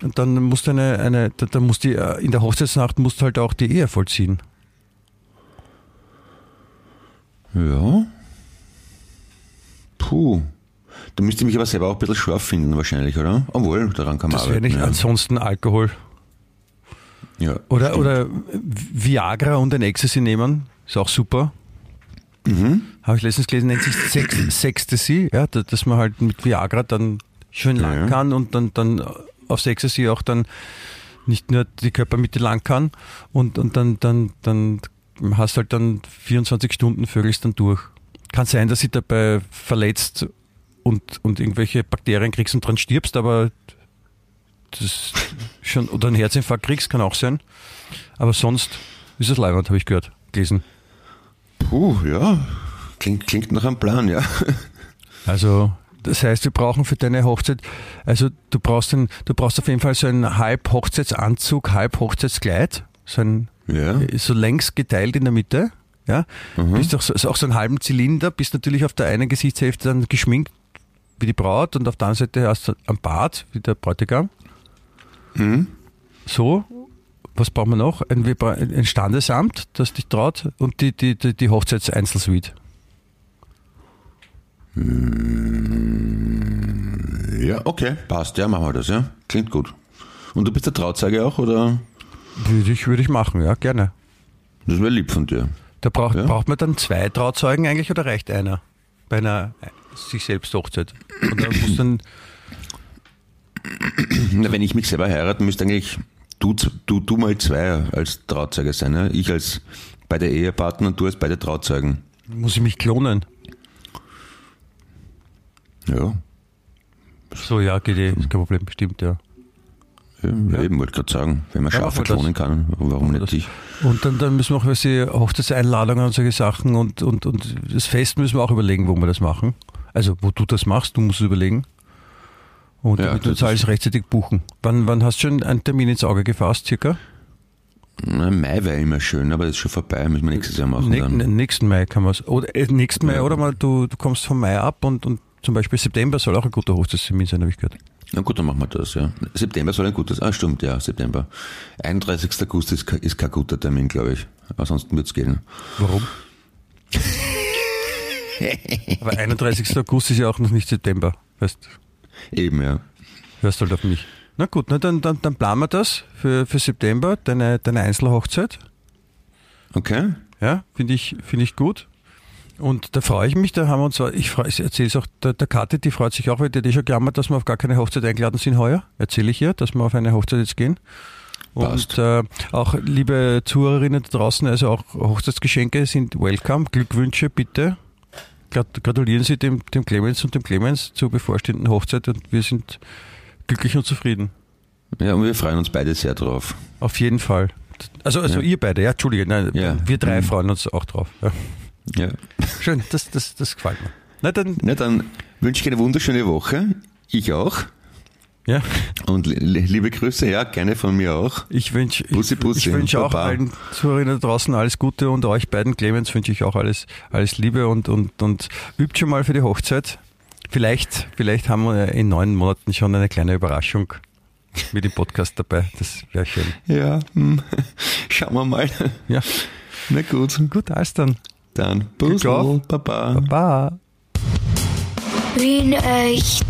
Und dann musst du eine, eine da, da musst die, äh, in der Hochzeitsnacht musst du halt auch die Ehe vollziehen. Ja. Puh. Da müsste ich mich aber selber auch ein bisschen scharf finden, wahrscheinlich, oder? Obwohl, daran kann man Das wäre arbeiten. nicht ansonsten Alkohol. ja. ja, Oder, stimmt. oder Viagra und ein Ecstasy nehmen, ist auch super. Mhm. Habe ich letztens gelesen, nennt sich Sex, Sextasy, ja, da- dass man halt mit Viagra dann schön lang Ja. kann und dann, dann aufs Ecstasy auch dann nicht nur die Körpermitte lang kann und, und dann, dann, dann hast halt dann 24 Stunden Vögelst dann durch. Kann sein, dass sie dabei verletzt und, und irgendwelche Bakterien kriegst und dran stirbst, aber das schon, oder einen Herzinfarkt kriegst, kann auch sein. Aber sonst ist es leibend, habe ich gehört, gelesen. Puh, ja. Klingt, klingt nach einem Plan, ja. Also, das heißt, wir brauchen für deine Hochzeit, also du brauchst einen, du brauchst auf jeden Fall so einen Halb-Hochzeitsanzug, Halb-Hochzeitskleid, so ein, Ja. so längs geteilt in der Mitte, ja. Bist auch so, auch so einen halben Zylinder, bist natürlich auf der einen Gesichtshälfte dann geschminkt wie die Braut und auf der anderen Seite hast du am Bart wie der Bräutigam. Mhm. So, was brauchen wir noch? Ein, ein Standesamt, das dich traut und die, die, die, die Hochzeitseinzelsuite. Ja, okay. Passt, ja, machen wir das, ja. Klingt gut. Und du bist der Trauzeuge auch, oder? Würde ich, würde ich machen, ja, gerne. Das wäre lieb von dir. Da braucht, Ja. braucht man dann zwei Trauzeugen eigentlich oder reicht einer bei einer sich selbst Hochzeit? Oder muss dann, Na, wenn ich mich selber heiraten müsste, eigentlich du, du, du mal zwei als Trauzeuge sein. Ja? Ich als beide Ehepartner und du als beide Trauzeugen. muss ich mich klonen? Ja, So, ja, geht eh, ist kein Problem, bestimmt, ja. ja, eben wollte gerade sagen, wenn man Ja, Schafe wir das. klonen kann, warum nicht Das- dich? Und dann, dann müssen wir auch was Hochzeitseinladungen und solche Sachen und, und, und das Fest müssen wir auch überlegen, wo wir das machen. Also, wo du das machst, du musst es überlegen. Und Ja, damit uns alles rechtzeitig buchen. Wann, wann hast du schon einen Termin ins Auge gefasst, circa? Na, Mai wäre immer schön, aber das ist schon vorbei, müssen wir nächstes Jahr machen. Näch- dann. nächsten Mai kann man es. Oder äh, nächsten Mai, Ja. oder mal du, du kommst vom Mai ab und, und zum Beispiel September soll auch ein guter Hochzeitstermin sein, habe ich gehört. Na gut, dann machen wir das, ja. September soll ein gutes, ah stimmt, ja, September. 31. August ist, ist kein guter Termin, glaube ich. Ansonsten wird's gehen. Warum? Aber 31. August ist ja auch noch nicht September. Weißt, Eben, ja. hörst halt auf mich. Na gut, na dann, dann, dann planen wir das für, für September, deine, deine Einzelhochzeit. Okay? Ja, finde ich, finde ich gut. Und da freue ich mich, da haben wir uns, ich, freu- ich erzähle es auch der, der Kathi, die freut sich auch, weil die hat eh schon gejammert, dass wir auf gar keine Hochzeit eingeladen sind heuer. Erzähle ich ihr, dass wir auf eine Hochzeit jetzt gehen. Passt. Und äh, auch liebe Zuhörerinnen da draußen, also auch Hochzeitsgeschenke sind welcome. Glückwünsche bitte. Grat- Gratulieren Sie dem, dem Clemens und dem Clemens zur bevorstehenden Hochzeit und wir sind glücklich und zufrieden. Ja, und wir freuen uns beide sehr drauf. Auf jeden Fall. Also, also Ja. ihr beide, ja, Entschuldige, nein, Ja. wir drei Mhm. freuen uns auch drauf. Ja. Ja. Schön, das, das, das gefällt mir. Na dann, Na, dann wünsche ich eine wunderschöne Woche. Ich auch. Ja, Und li- li- liebe Grüße, ja, gerne von mir auch. ich wünsche Bussi, ich, Bussi ich wünsche auch allen Zuhörern da draußen alles Gute und euch beiden Clemens wünsche ich auch alles, alles Liebe und, und, und übt schon mal für die Hochzeit. Vielleicht, vielleicht haben wir in neun Monaten schon eine kleine Überraschung mit dem Podcast dabei. Das wäre schön. Ja, hm. schauen wir mal. Ja, Na gut, gut, alles dann. dann Bussi. Baba. Baba. Wien echt.